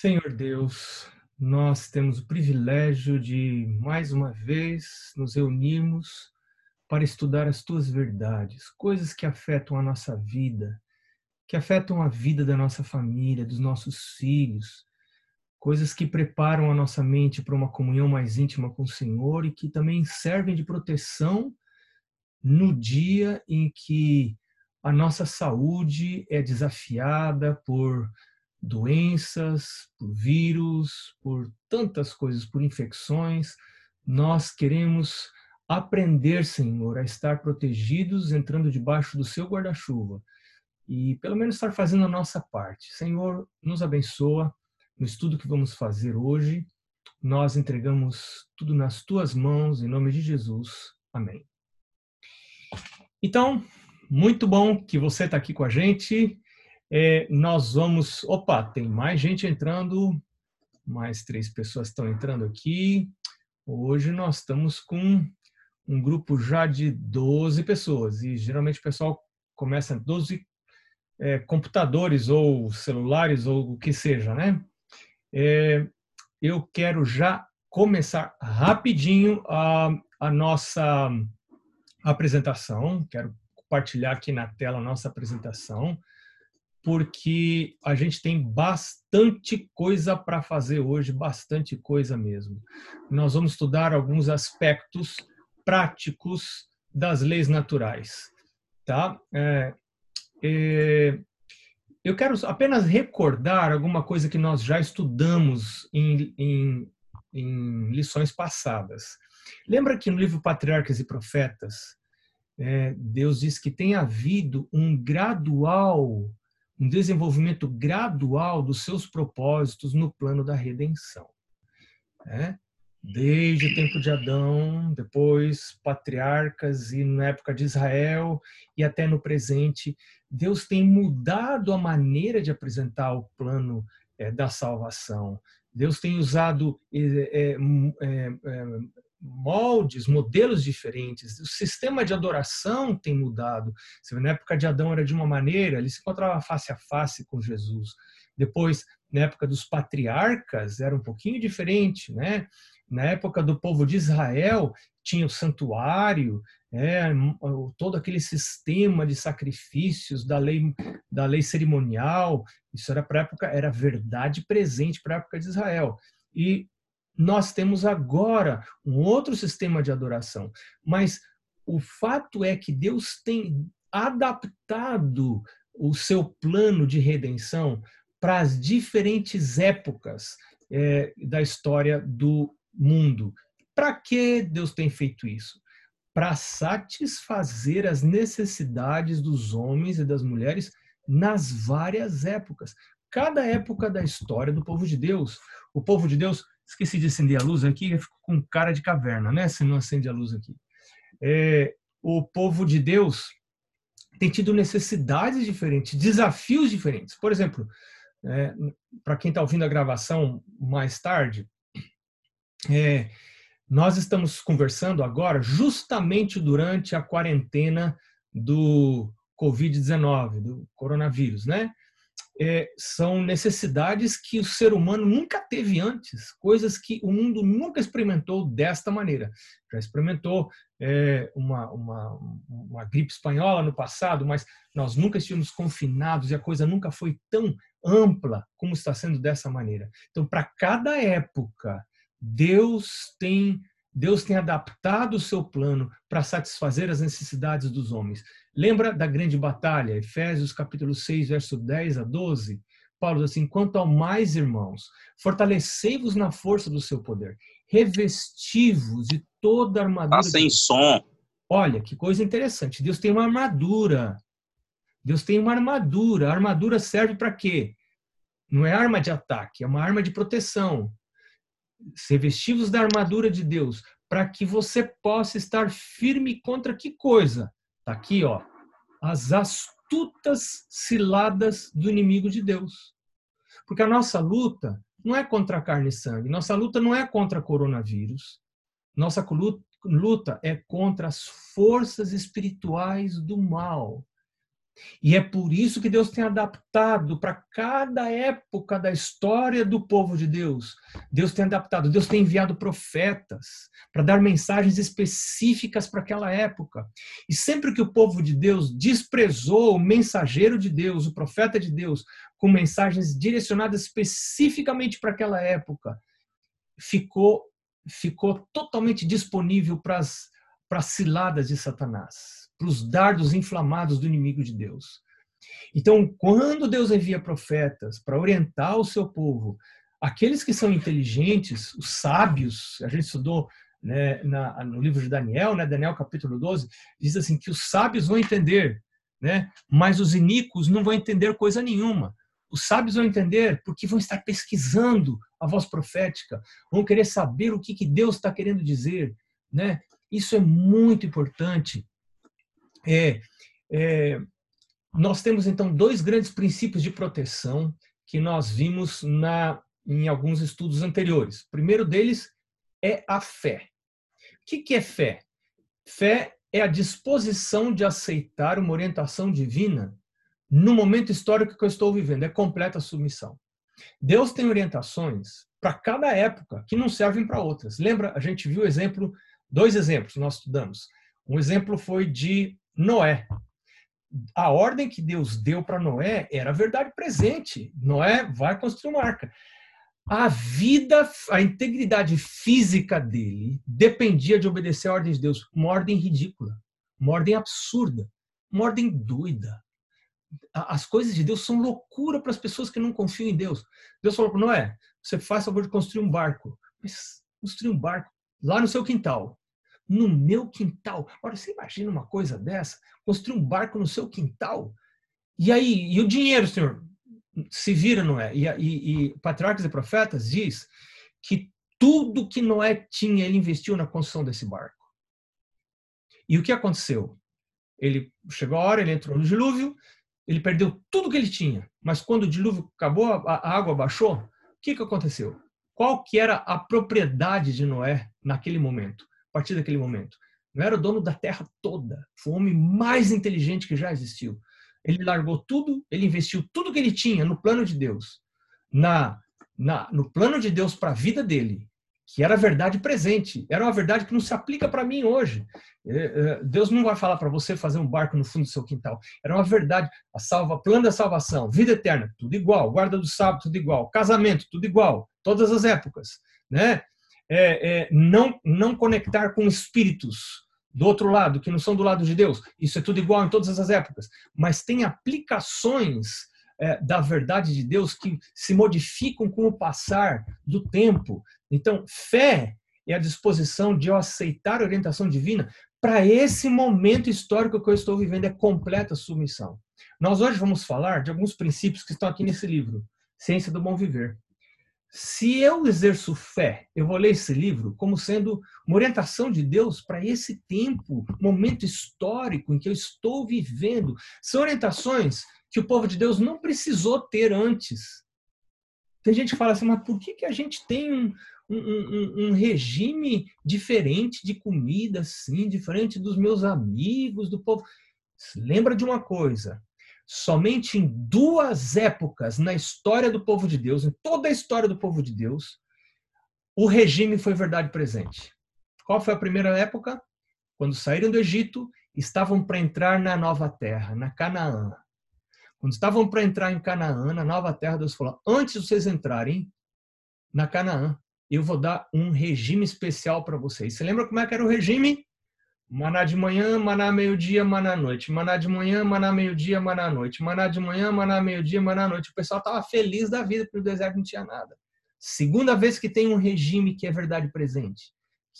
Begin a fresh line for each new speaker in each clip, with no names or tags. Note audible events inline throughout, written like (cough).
Senhor Deus, nós temos o privilégio de, mais uma vez, nos reunirmos para estudar as tuas verdades, coisas que afetam a nossa vida, que afetam a vida da nossa família, dos nossos filhos, coisas que preparam a nossa mente para uma comunhão mais íntima com o Senhor e que também servem de proteção no dia em que a nossa saúde é desafiada por doenças, por vírus, por tantas coisas, por infecções. Nós queremos aprender, Senhor, a estar protegidos, entrando debaixo do seu guarda-chuva e pelo menos estar fazendo a nossa parte. Senhor, nos abençoa no estudo que vamos fazer hoje. Nós entregamos tudo nas tuas mãos, em nome de Jesus. Amém. Então, muito bom que você está aqui com a gente. É, nós vamos. Opa, tem mais gente entrando, mais três pessoas estão entrando aqui. Hoje nós estamos com um grupo já de 12 pessoas, e geralmente o pessoal começa 12 é, computadores ou celulares ou o que seja, né? É, eu quero já começar rapidinho a, a nossa apresentação, quero compartilhar aqui na tela a nossa apresentação porque a gente tem bastante coisa para fazer hoje, bastante coisa mesmo. Nós vamos estudar alguns aspectos práticos das leis naturais, tá? É, é, eu quero apenas recordar alguma coisa que nós já estudamos em, em, em lições passadas. Lembra que no livro Patriarcas e Profetas, é, Deus diz que tem havido um gradual um desenvolvimento gradual dos seus propósitos no plano da redenção. Né? Desde o tempo de Adão, depois patriarcas e na época de Israel e até no presente, Deus tem mudado a maneira de apresentar o plano é, da salvação. Deus tem usado é, é, moldes, modelos diferentes. O sistema de adoração tem mudado. Na época de Adão era de uma maneira, ele se encontrava face a face com Jesus. Depois, na época dos patriarcas, era um pouquinho diferente, né? Na época do povo de Israel, tinha o santuário, é, todo aquele sistema de sacrifícios da lei da lei cerimonial. Isso era para época era verdade presente para a época de Israel. E nós temos agora um outro sistema de adoração. Mas o fato é que Deus tem adaptado o seu plano de redenção para as diferentes épocas é, da história do mundo. Para que Deus tem feito isso? Para satisfazer as necessidades dos homens e das mulheres nas várias épocas. Cada época da história do povo de Deus. O povo de Deus Esqueci de acender a luz aqui, eu fico com cara de caverna, né? Se não acende a luz aqui. É, o povo de Deus tem tido necessidades diferentes, desafios diferentes. Por exemplo, é, para quem está ouvindo a gravação mais tarde, é, nós estamos conversando agora justamente durante a quarentena do Covid-19, do coronavírus, né? É, são necessidades que o ser humano nunca teve antes, coisas que o mundo nunca experimentou desta maneira. Já experimentou é, uma, uma, uma gripe espanhola no passado, mas nós nunca estivemos confinados e a coisa nunca foi tão ampla como está sendo dessa maneira. Então, para cada época, Deus tem Deus tem adaptado o seu plano para satisfazer as necessidades dos homens. Lembra da grande batalha, Efésios capítulo 6, verso 10 a 12? Paulo diz assim: quanto ao mais, irmãos, fortalecei-vos na força do seu poder, revesti-vos de toda a armadura. Tá
sem som.
Olha, que coisa interessante. Deus tem uma armadura. Deus tem uma armadura. A armadura serve para quê? Não é arma de ataque, é uma arma de proteção. Revesti-vos da armadura de Deus, para que você possa estar firme contra que coisa? Está aqui, ó. As astutas ciladas do inimigo de Deus. Porque a nossa luta não é contra carne e sangue, nossa luta não é contra coronavírus. Nossa luta é contra as forças espirituais do mal. E é por isso que Deus tem adaptado para cada época da história do povo de Deus. Deus tem adaptado, Deus tem enviado profetas para dar mensagens específicas para aquela época. E sempre que o povo de Deus desprezou o mensageiro de Deus, o profeta de Deus, com mensagens direcionadas especificamente para aquela época, ficou ficou totalmente disponível para as ciladas de Satanás para os dardos inflamados do inimigo de Deus. Então, quando Deus envia profetas para orientar o seu povo, aqueles que são inteligentes, os sábios, a gente estudou né, na, no livro de Daniel, né, Daniel capítulo 12, diz assim que os sábios vão entender, né, mas os iníquos não vão entender coisa nenhuma. Os sábios vão entender porque vão estar pesquisando a voz profética, vão querer saber o que, que Deus está querendo dizer. Né? Isso é muito importante é, é, nós temos então dois grandes princípios de proteção que nós vimos na, em alguns estudos anteriores. O primeiro deles é a fé. O que, que é fé? Fé é a disposição de aceitar uma orientação divina no momento histórico que eu estou vivendo, é completa submissão. Deus tem orientações para cada época que não servem para outras. Lembra, a gente viu exemplo, dois exemplos nós estudamos. Um exemplo foi de Noé. A ordem que Deus deu para Noé era a verdade presente. Noé vai construir uma arca. A vida, a integridade física dele dependia de obedecer a ordem de Deus. Uma ordem ridícula, uma ordem absurda, uma ordem doida. As coisas de Deus são loucura para as pessoas que não confiam em Deus. Deus falou para Noé: você faz favor de construir um barco. Mas construir um barco lá no seu quintal no meu quintal. Agora, você imagina uma coisa dessa? Construir um barco no seu quintal? E aí, e o dinheiro, senhor? Se vira, não é? E, e, e Patriarcas e Profetas diz que tudo que Noé tinha, ele investiu na construção desse barco. E o que aconteceu? Ele chegou a hora, ele entrou no dilúvio, ele perdeu tudo que ele tinha. Mas quando o dilúvio acabou, a água baixou, o que, que aconteceu? Qual que era a propriedade de Noé naquele momento? Partir daquele momento. Não era o dono da terra toda. Foi o homem mais inteligente que já existiu. Ele largou tudo, ele investiu tudo que ele tinha no plano de Deus, na, na no plano de Deus para a vida dele, que era a verdade presente. Era uma verdade que não se aplica para mim hoje. É, é, Deus não vai falar para você fazer um barco no fundo do seu quintal. Era uma verdade. A salva, plano da salvação, vida eterna, tudo igual. Guarda do sábado, tudo igual. Casamento, tudo igual. Todas as épocas, né? É, é, não, não conectar com espíritos do outro lado, que não são do lado de Deus. Isso é tudo igual em todas as épocas. Mas tem aplicações é, da verdade de Deus que se modificam com o passar do tempo. Então, fé é a disposição de eu aceitar a orientação divina para esse momento histórico que eu estou vivendo, é completa submissão. Nós hoje vamos falar de alguns princípios que estão aqui nesse livro, Ciência do Bom Viver. Se eu exerço fé, eu vou ler esse livro como sendo uma orientação de Deus para esse tempo, momento histórico em que eu estou vivendo. São orientações que o povo de Deus não precisou ter antes. Tem gente que fala assim, mas por que, que a gente tem um, um, um, um regime diferente de comida, assim, diferente dos meus amigos, do povo? Lembra de uma coisa: somente em duas épocas na história do povo de Deus, em toda a história do povo de Deus, o regime foi verdade presente. Qual foi a primeira época? Quando saíram do Egito, estavam para entrar na nova terra, na Canaã. Quando estavam para entrar em Canaã, na nova terra, Deus falou: antes de vocês entrarem na Canaã, eu vou dar um regime especial para vocês. Você lembra como é que era o regime? Maná de manhã, maná meio-dia, maná noite. Maná de manhã, maná meio-dia, maná noite. Maná de manhã, maná meio-dia, maná noite. O pessoal estava feliz da vida porque no deserto não tinha nada. Segunda vez que tem um regime que é verdade presente,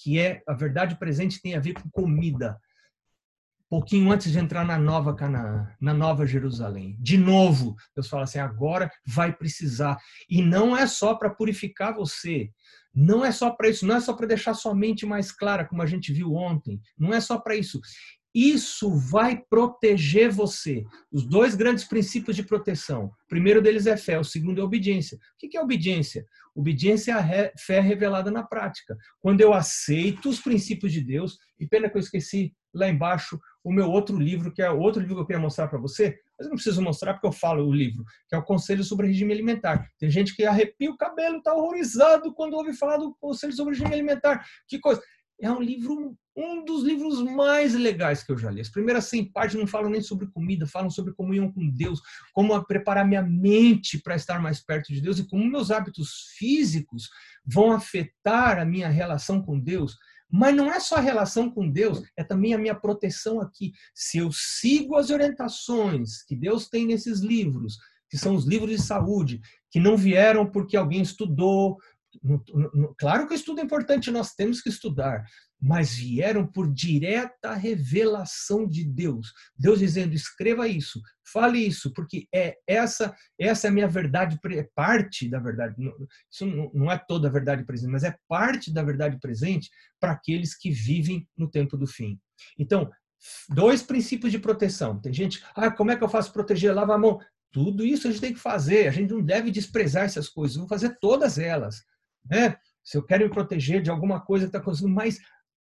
que é a verdade presente tem a ver com comida. Pouquinho antes de entrar na nova Canaã, na nova Jerusalém. De novo, Deus fala assim: agora vai precisar. E não é só para purificar você, não é só para isso, não é só para deixar sua mente mais clara, como a gente viu ontem. Não é só para isso. Isso vai proteger você. Os dois grandes princípios de proteção. O primeiro deles é fé, o segundo é obediência. O que é obediência? Obediência é a fé revelada na prática. Quando eu aceito os princípios de Deus, e pena que eu esqueci lá embaixo o meu outro livro, que é outro livro que eu queria mostrar para você, mas eu não preciso mostrar porque eu falo o livro, que é o Conselho sobre Regime Alimentar. Tem gente que arrepia o cabelo, está horrorizado quando ouve falar do Conselho sobre Regime Alimentar. Que coisa! É um livro, um dos livros mais legais que eu já li. As primeiras 100 páginas não falam nem sobre comida, falam sobre comunhão com Deus, como preparar minha mente para estar mais perto de Deus e como meus hábitos físicos vão afetar a minha relação com Deus. Mas não é só a relação com Deus, é também a minha proteção aqui. Se eu sigo as orientações que Deus tem nesses livros, que são os livros de saúde, que não vieram porque alguém estudou. Claro que o estudo é importante, nós temos que estudar, mas vieram por direta revelação de Deus. Deus dizendo: escreva isso, fale isso, porque é essa essa é a minha verdade, é parte da verdade. Isso não é toda a verdade presente, mas é parte da verdade presente para aqueles que vivem no tempo do fim. Então, dois princípios de proteção. Tem gente, ah, como é que eu faço proteger? Lava a mão. Tudo isso a gente tem que fazer. A gente não deve desprezar essas coisas. Vou fazer todas elas, né? Se eu quero me proteger de alguma coisa que está acontecendo, mas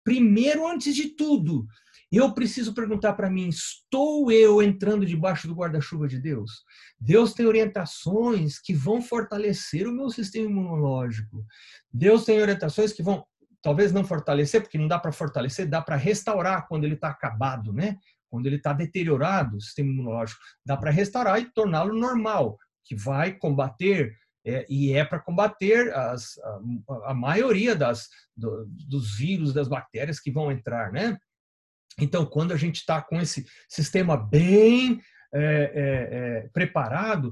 primeiro, antes de tudo, eu preciso perguntar para mim: estou eu entrando debaixo do guarda-chuva de Deus? Deus tem orientações que vão fortalecer o meu sistema imunológico. Deus tem orientações que vão, talvez não fortalecer, porque não dá para fortalecer, dá para restaurar quando ele está acabado, né? Quando ele está deteriorado, o sistema imunológico, dá para restaurar e torná-lo normal, que vai combater é, e é para combater as, a, a, maioria das, do, dos vírus, das bactérias que vão entrar, né? Então, quando a gente está com esse sistema bem é, é, é, preparado,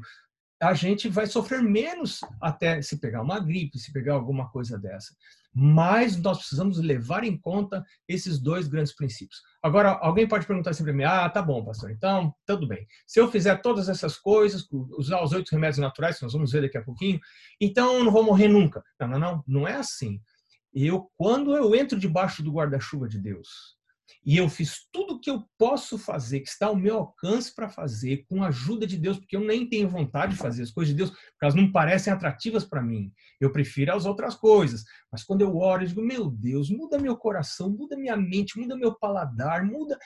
a gente vai sofrer menos até se pegar uma gripe, se pegar alguma coisa dessa. Mas nós precisamos levar em conta esses dois grandes princípios. Agora, alguém pode perguntar assim para mim: ah, tá bom, pastor, então, tudo bem. Se eu fizer todas essas coisas, usar os oito remédios naturais, que nós vamos ver daqui a pouquinho, então eu não vou morrer nunca. Não, não, não, não é assim. Eu, quando eu entro debaixo do guarda-chuva de Deus, e eu fiz tudo o que eu posso fazer, que está ao meu alcance para fazer, com a ajuda de Deus, porque eu nem tenho vontade de fazer as coisas de Deus, porque elas não parecem atrativas para mim. Eu prefiro as outras coisas. Mas quando eu oro, eu digo: meu Deus, muda meu coração, muda minha mente, muda meu paladar, muda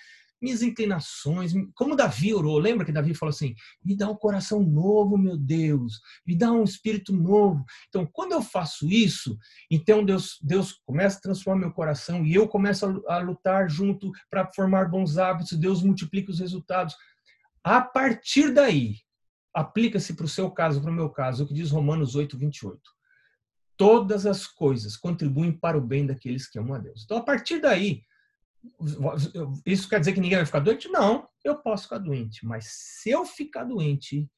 minhas inclinações, como Davi orou, lembra que Davi falou assim: me dá um coração novo, meu Deus, me dá um espírito novo. Então, quando eu faço isso, então Deus, Deus começa a transformar meu coração e eu começo a, a lutar junto para formar bons hábitos, Deus multiplica os resultados. A partir daí, aplica-se para o seu caso, para o meu caso, o que diz Romanos 8, 28. Todas as coisas contribuem para o bem daqueles que amam a Deus. Então, a partir daí, isso quer dizer que ninguém vai ficar doente? Não, eu posso ficar doente, mas se eu ficar doente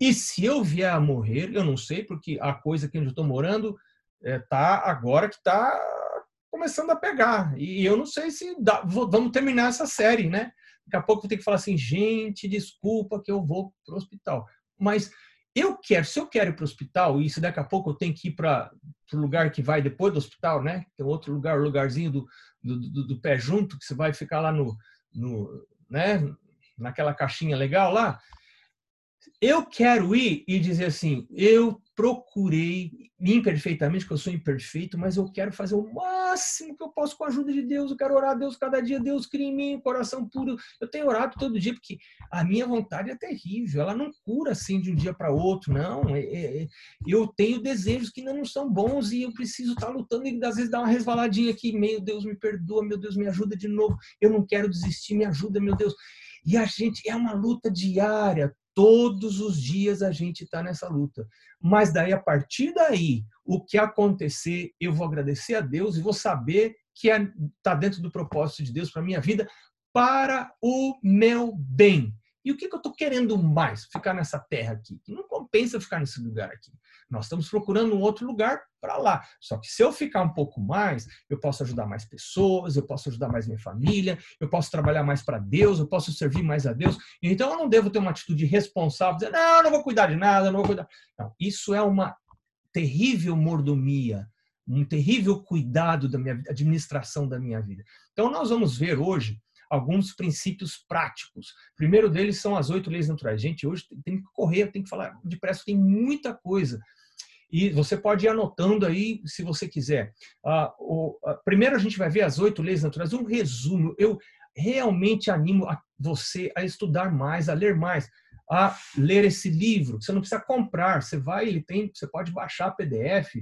e se eu vier a morrer, eu não sei, porque a coisa que eu estou morando está é, agora que está começando a pegar. E eu não sei se dá, vamos terminar essa série, né? Daqui a pouco eu ter que falar assim, gente, desculpa que eu vou para o hospital. Mas eu quero, se eu quero ir para o hospital, e se daqui a pouco eu tenho que ir para o lugar que vai depois do hospital, né? Tem outro lugar, lugarzinho do, do, do, do, pé junto, que você vai ficar lá no, no, né, naquela caixinha legal lá. Eu quero ir e dizer assim, eu procurei imperfeitamente, que eu sou imperfeito, mas eu quero fazer o máximo que eu posso com a ajuda de Deus. Eu quero orar a Deus cada dia. Deus cria em mim coração puro. Eu tenho orado todo dia, porque a minha vontade é terrível. Ela não cura assim de um dia para outro, não. É, é, é, eu tenho desejos que não são bons e eu preciso estar lutando e às vezes dar uma resvaladinha aqui. Meu Deus, me perdoa. Meu Deus, me ajuda de novo. Eu não quero desistir. Me ajuda, meu Deus. E a gente é uma luta diária, Todos os dias a gente está nessa luta. Mas daí, a partir daí, o que acontecer, eu vou agradecer a Deus e vou saber que está é, dentro do propósito de Deus para minha vida, para o meu bem. E o que, que eu estou querendo mais? Ficar nessa terra aqui. Não compensa ficar nesse lugar aqui. Nós estamos procurando um outro lugar para lá. Só que se eu ficar um pouco mais, eu posso ajudar mais pessoas, eu posso ajudar mais minha família, eu posso trabalhar mais para Deus, eu posso servir mais a Deus. Então eu não devo ter uma atitude responsável, dizer, não, não vou cuidar de nada, não vou cuidar. Não, isso é uma terrível mordomia, um terrível cuidado da minha administração da minha vida. Então nós vamos ver hoje alguns princípios práticos. O primeiro deles são as oito leis naturais. Gente, hoje tem que correr, tem que falar depressa, tem muita coisa. E você pode ir anotando aí, se você quiser. Uh, o, uh, primeiro a gente vai ver as oito leis naturais, um resumo. Eu, realmente animo a você a estudar mais, a ler mais, a ler esse livro. Você não precisa comprar, você vai, ele tem, você pode baixar PDF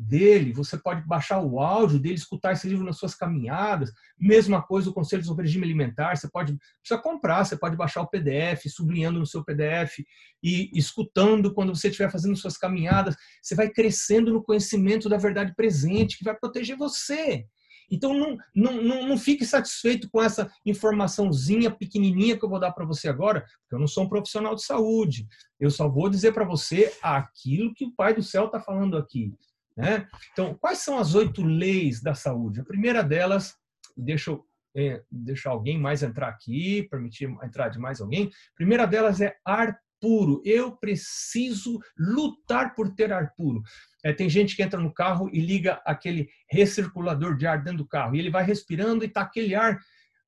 dele, você pode baixar o áudio dele, escutar esse livro nas suas caminhadas. Mesma coisa o Conselho sobre Regime Alimentar, você pode precisa comprar, você pode baixar o PDF, sublinhando no seu PDF e escutando quando você estiver fazendo suas caminhadas. Você vai crescendo no conhecimento da verdade presente que vai proteger você. Então não, não, não, não fique satisfeito com essa informaçãozinha pequenininha que eu vou dar para você agora, porque eu não sou um profissional de saúde. Eu só vou dizer para você aquilo que o Pai do Céu está falando aqui. Né? Então, quais são as oito leis da saúde? A primeira delas, deixa eu é, deixar alguém mais entrar aqui, permitir entrar de mais alguém. A primeira delas é ar puro. Eu preciso lutar por ter ar puro. É, tem gente que entra no carro e liga aquele recirculador de ar dentro do carro e ele vai respirando e tá aquele ar,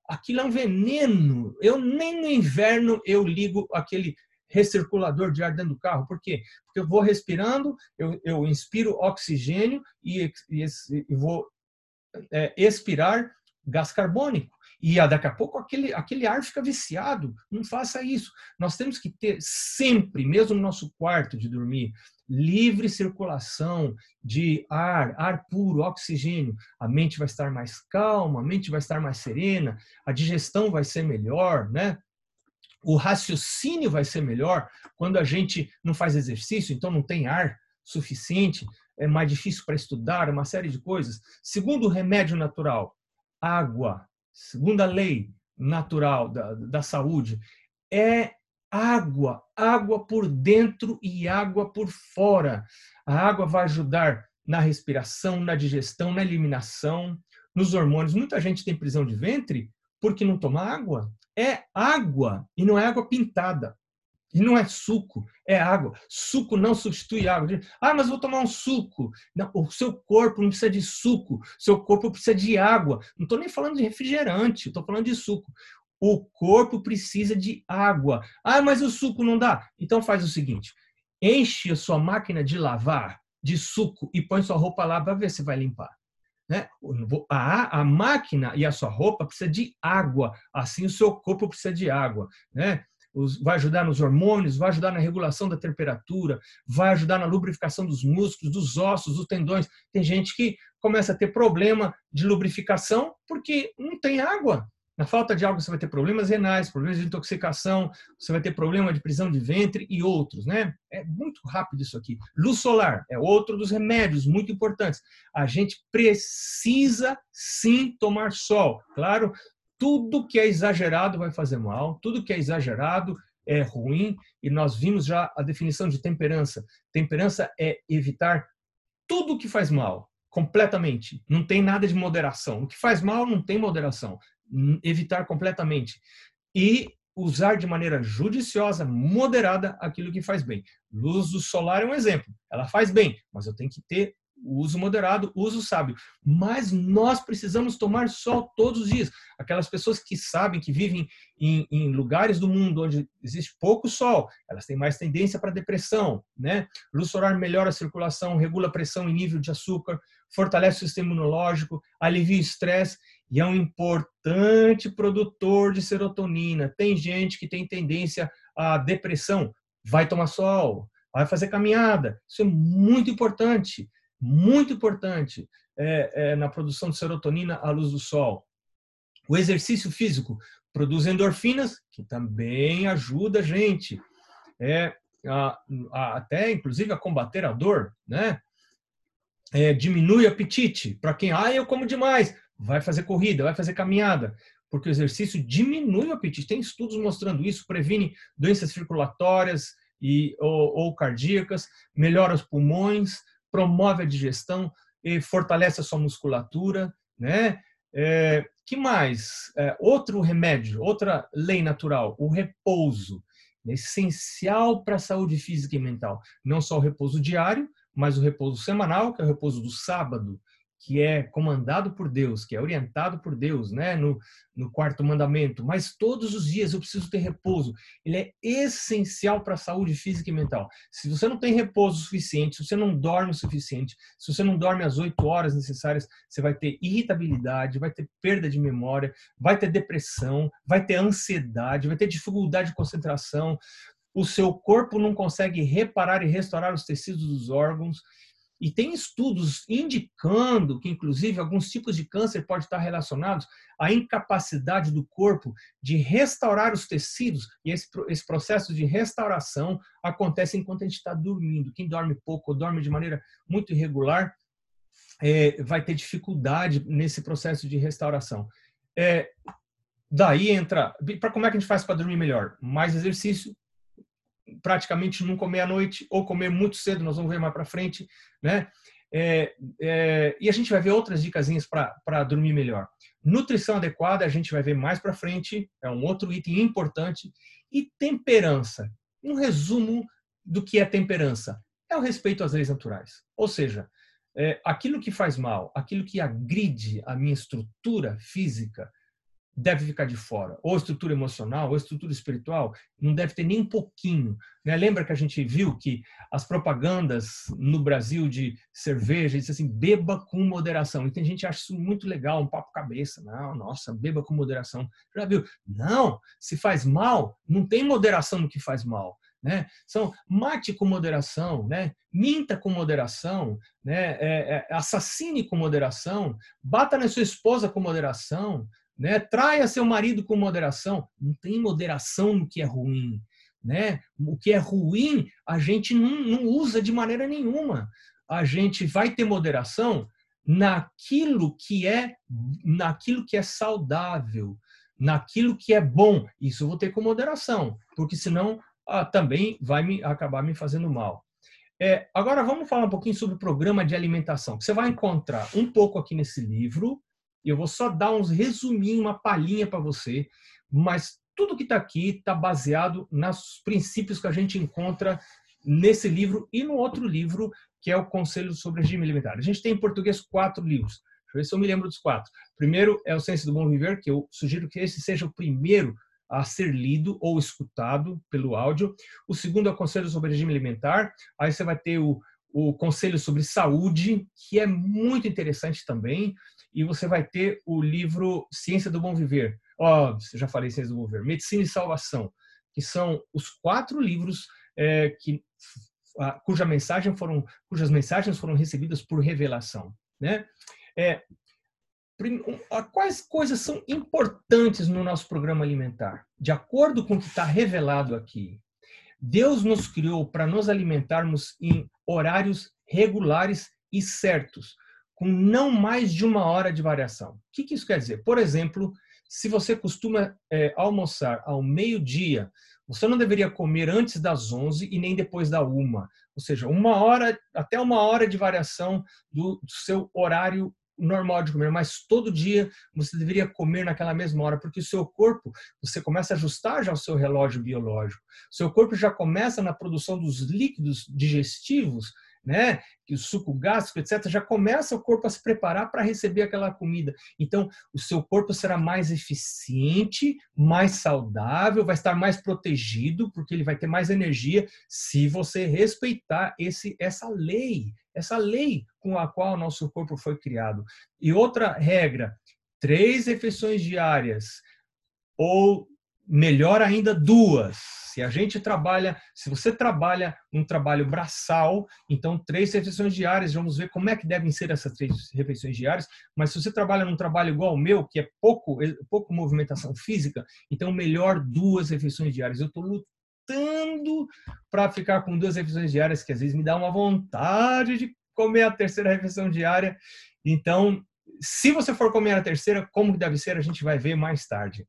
aquilo é um veneno. Eu nem no inverno eu ligo aquele recirculador de ar dentro do carro. Por quê? Porque eu vou respirando, eu, eu inspiro oxigênio e, e, e vou é, expirar gás carbônico. E ah, daqui a pouco aquele, aquele ar fica viciado. Não faça isso. Nós temos que ter sempre, mesmo no nosso quarto de dormir, livre circulação de ar, ar puro, oxigênio. A mente vai estar mais calma, a mente vai estar mais serena, a digestão vai ser melhor, né? O raciocínio vai ser melhor quando a gente não faz exercício, então não tem ar suficiente, é mais difícil para estudar, uma série de coisas. Segundo remédio natural, água. Segunda lei natural da, da saúde é água, água por dentro e água por fora. A água vai ajudar na respiração, na digestão, na eliminação, nos hormônios. Muita gente tem prisão de ventre porque não toma água é água e não é água pintada. E não é suco, é água. Suco não substitui água. Ah, mas vou tomar um suco. Não, o seu corpo não precisa de suco, seu corpo precisa de água. Não estou nem falando de refrigerante, estou falando de suco. O corpo precisa de água. Ah, mas o suco não dá. Então faz o seguinte: enche a sua máquina de lavar de suco e põe sua roupa lá para ver se vai limpar. Né? A, a máquina e a sua roupa precisa de água, assim o seu corpo precisa de água. Né? vai ajudar nos hormônios, vai ajudar na regulação da temperatura, vai ajudar na lubrificação dos músculos, dos ossos, dos tendões. Tem gente que começa a ter problema de lubrificação porque não tem água. Na falta de água, você vai ter problemas renais, problemas de intoxicação, você vai ter problema de prisão de ventre e outros, né? É muito rápido isso aqui. Luz solar é outro dos remédios muito importantes. A gente precisa sim tomar sol. Claro, tudo que é exagerado vai fazer mal, tudo que é exagerado é ruim, e nós vimos já a definição de temperança. Temperança é evitar tudo que faz mal, completamente. Não tem nada de moderação. O que faz mal não tem moderação evitar completamente. E usar de maneira judiciosa, moderada, aquilo que faz bem. Luz do solar é um exemplo. Ela faz bem, mas eu tenho que ter o uso moderado, o uso sábio. Mas nós precisamos tomar sol todos os dias. Aquelas pessoas que sabem que vivem em, em lugares do mundo onde existe pouco sol, elas têm mais tendência para depressão, né? Luz solar melhora a circulação, regula a pressão e nível de açúcar, fortalece o sistema imunológico, alivia o estresse e é um importante produtor de serotonina. Tem gente que tem tendência à depressão, vai tomar sol, vai fazer caminhada. Isso é muito importante, muito importante é, é, na produção de serotonina à luz do sol. O exercício físico produz endorfinas, que também ajuda a gente é, a, a, até, inclusive, a combater a dor, né? É, diminui o apetite. Para quem, ah, eu como demais vai fazer corrida, vai fazer caminhada, porque o exercício diminui o apetite. Tem estudos mostrando isso, previne doenças circulatórias e, ou, ou cardíacas, melhora os pulmões, promove a digestão e fortalece a sua musculatura, né? É, que mais? É, outro remédio, outra lei natural, o repouso. É essencial para a saúde física e mental. Não só o repouso diário, mas o repouso semanal, que é o repouso do sábado, que é comandado por Deus, que é orientado por Deus, né, no, no quarto mandamento, mas todos os dias eu preciso ter repouso. Ele é essencial para a saúde física e mental. Se você não tem repouso suficiente, se você não dorme o suficiente, se você não dorme as oito horas necessárias, você vai ter irritabilidade, vai ter perda de memória, vai ter depressão, vai ter ansiedade, vai ter dificuldade de concentração. O seu corpo não consegue reparar e restaurar os tecidos dos órgãos. E tem estudos indicando que, inclusive, alguns tipos de câncer podem estar relacionados à incapacidade do corpo de restaurar os tecidos. E esse, esse processo de restauração acontece enquanto a gente está dormindo. Quem dorme pouco ou dorme de maneira muito irregular é, vai ter dificuldade nesse processo de restauração. É, daí entra. Para como é que a gente faz para dormir melhor? Mais exercício, praticamente não comer à noite ou comer muito cedo, nós vamos ver mais para frente, né? É, é, e a gente vai ver outras dicas para dormir melhor. Nutrição adequada, a gente vai ver mais para frente, é um outro item importante. E temperança. Um resumo do que é temperança: é o respeito às leis naturais. Ou seja, é, aquilo que faz mal, aquilo que agride a minha estrutura física, deve ficar de fora. Ou estrutura emocional, ou estrutura espiritual, não deve ter nem um pouquinho. Né? Lembra que a gente viu que as propagandas no Brasil de cerveja dizem assim, beba com moderação. E tem gente que acha isso muito legal, um papo cabeça. Não, nossa, beba com moderação. Já viu? Não, se faz mal, não tem moderação no que faz mal. Né? São mate com moderação, né? minta com moderação, né? É, é, assassine com moderação, bata na sua esposa com moderação, né? Traia seu marido com moderação. Não tem moderação no que é ruim. Né? O que é ruim, a gente não, não usa de maneira nenhuma. A gente vai ter moderação naquilo que é naquilo que é saudável, naquilo que é bom. Isso eu vou ter com moderação, porque senão ah, também vai me acabar me fazendo mal. É, agora vamos falar um pouquinho sobre o programa de alimentação. Você vai encontrar um pouco aqui nesse livro, e eu vou só dar uns resuminhos, uma palhinha para você, mas tudo que está aqui está baseado nos princípios que a gente encontra nesse livro e no outro livro, que é o Conselho sobre Regime Alimentar. A gente tem em português quatro livros. Deixa eu ver se eu me lembro dos quatro. Primeiro é o Ciência do Bom Viver, que eu sugiro que esse seja o primeiro a ser lido ou escutado pelo áudio. O segundo é o Conselho sobre Regime Alimentar. Aí você vai ter o, o Conselho sobre Saúde, que é muito interessante também e você vai ter o livro Ciência do Bom Viver. Ó, oh, já falei Ciência do Bom Viver. Medicina e Salvação, que são os quatro livros é, que a, cuja mensagem foram, cujas mensagens foram recebidas por revelação, né? É, quais coisas são importantes no nosso programa alimentar? De acordo com o que está revelado aqui, Deus nos criou para nos alimentarmos em horários regulares e certos com não mais de uma hora de variação. O que, que isso quer dizer? Por exemplo, se você costuma é, almoçar ao meio-dia, você não deveria comer antes das 11 e nem depois da uma. Ou seja, uma hora, até uma hora de variação do, do seu horário normal de comer, mas todo dia você deveria comer naquela mesma hora, porque o seu corpo, você começa a ajustar já o seu relógio biológico. O seu corpo já começa na produção dos líquidos digestivos né? Que o suco gástrico, etc., já começa o corpo a se preparar para receber aquela comida. Então, o seu corpo será mais eficiente, mais saudável, vai estar mais protegido, porque ele vai ter mais energia se você respeitar esse, essa lei, essa lei com a qual o nosso corpo foi criado. E outra regra: três refeições diárias ou melhor ainda, duas. Se a gente trabalha, se você trabalha um trabalho braçal, então três refeições diárias, vamos ver como é que devem ser essas três refeições diárias. Mas se você trabalha num trabalho igual ao meu, que é pouco, pouco movimentação física, então melhor duas refeições diárias. Eu estou lutando para ficar com duas refeições diárias, que às vezes me dá uma vontade de comer a terceira refeição diária. Então, se você for comer a terceira, como deve ser, a gente vai ver mais tarde.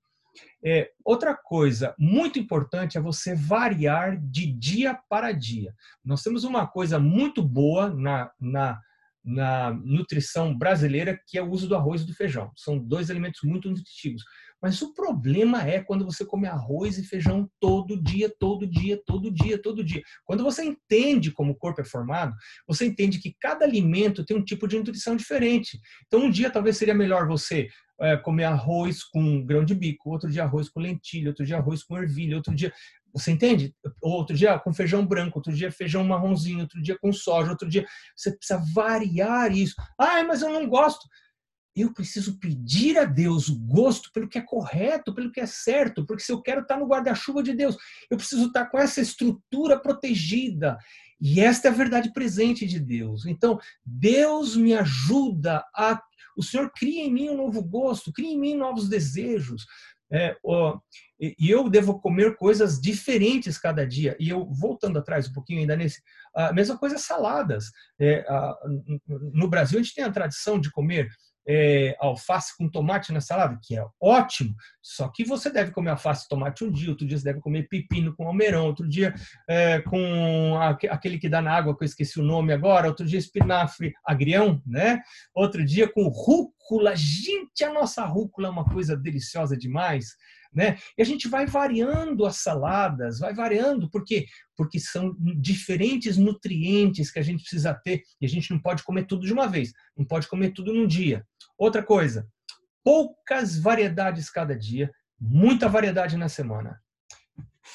É, outra coisa muito importante é você variar de dia para dia. Nós temos uma coisa muito boa na, na, na nutrição brasileira, que é o uso do arroz e do feijão. São dois alimentos muito nutritivos. Mas o problema é quando você come arroz e feijão todo dia, todo dia, todo dia, todo dia. Quando você entende como o corpo é formado, você entende que cada alimento tem um tipo de nutrição diferente. Então, um dia talvez seria melhor você é, comer arroz com grão de bico, outro dia arroz com lentilha, outro dia arroz com ervilha, outro dia. Você entende? Outro dia com feijão branco, outro dia feijão marronzinho, outro dia com soja, outro dia. Você precisa variar isso. Ah, mas eu não gosto eu preciso pedir a Deus o gosto pelo que é correto, pelo que é certo, porque se eu quero estar no guarda-chuva de Deus, eu preciso estar com essa estrutura protegida. E esta é a verdade presente de Deus. Então, Deus me ajuda a. O Senhor cria em mim um novo gosto, cria em mim novos desejos. É, ó, e eu devo comer coisas diferentes cada dia. E eu, voltando atrás um pouquinho ainda nesse, a mesma coisa saladas. É, a, no Brasil, a gente tem a tradição de comer é, alface com tomate na salada, que é ótimo, só que você deve comer alface e tomate um dia, outro dia você deve comer pepino com almeirão, outro dia é, com aquele que dá na água, que eu esqueci o nome agora, outro dia espinafre agrião, né? Outro dia com rúcula. Gente, a nossa rúcula é uma coisa deliciosa demais. Né? E a gente vai variando as saladas, vai variando, por quê? Porque são diferentes nutrientes que a gente precisa ter e a gente não pode comer tudo de uma vez, não pode comer tudo num dia. Outra coisa, poucas variedades cada dia, muita variedade na semana.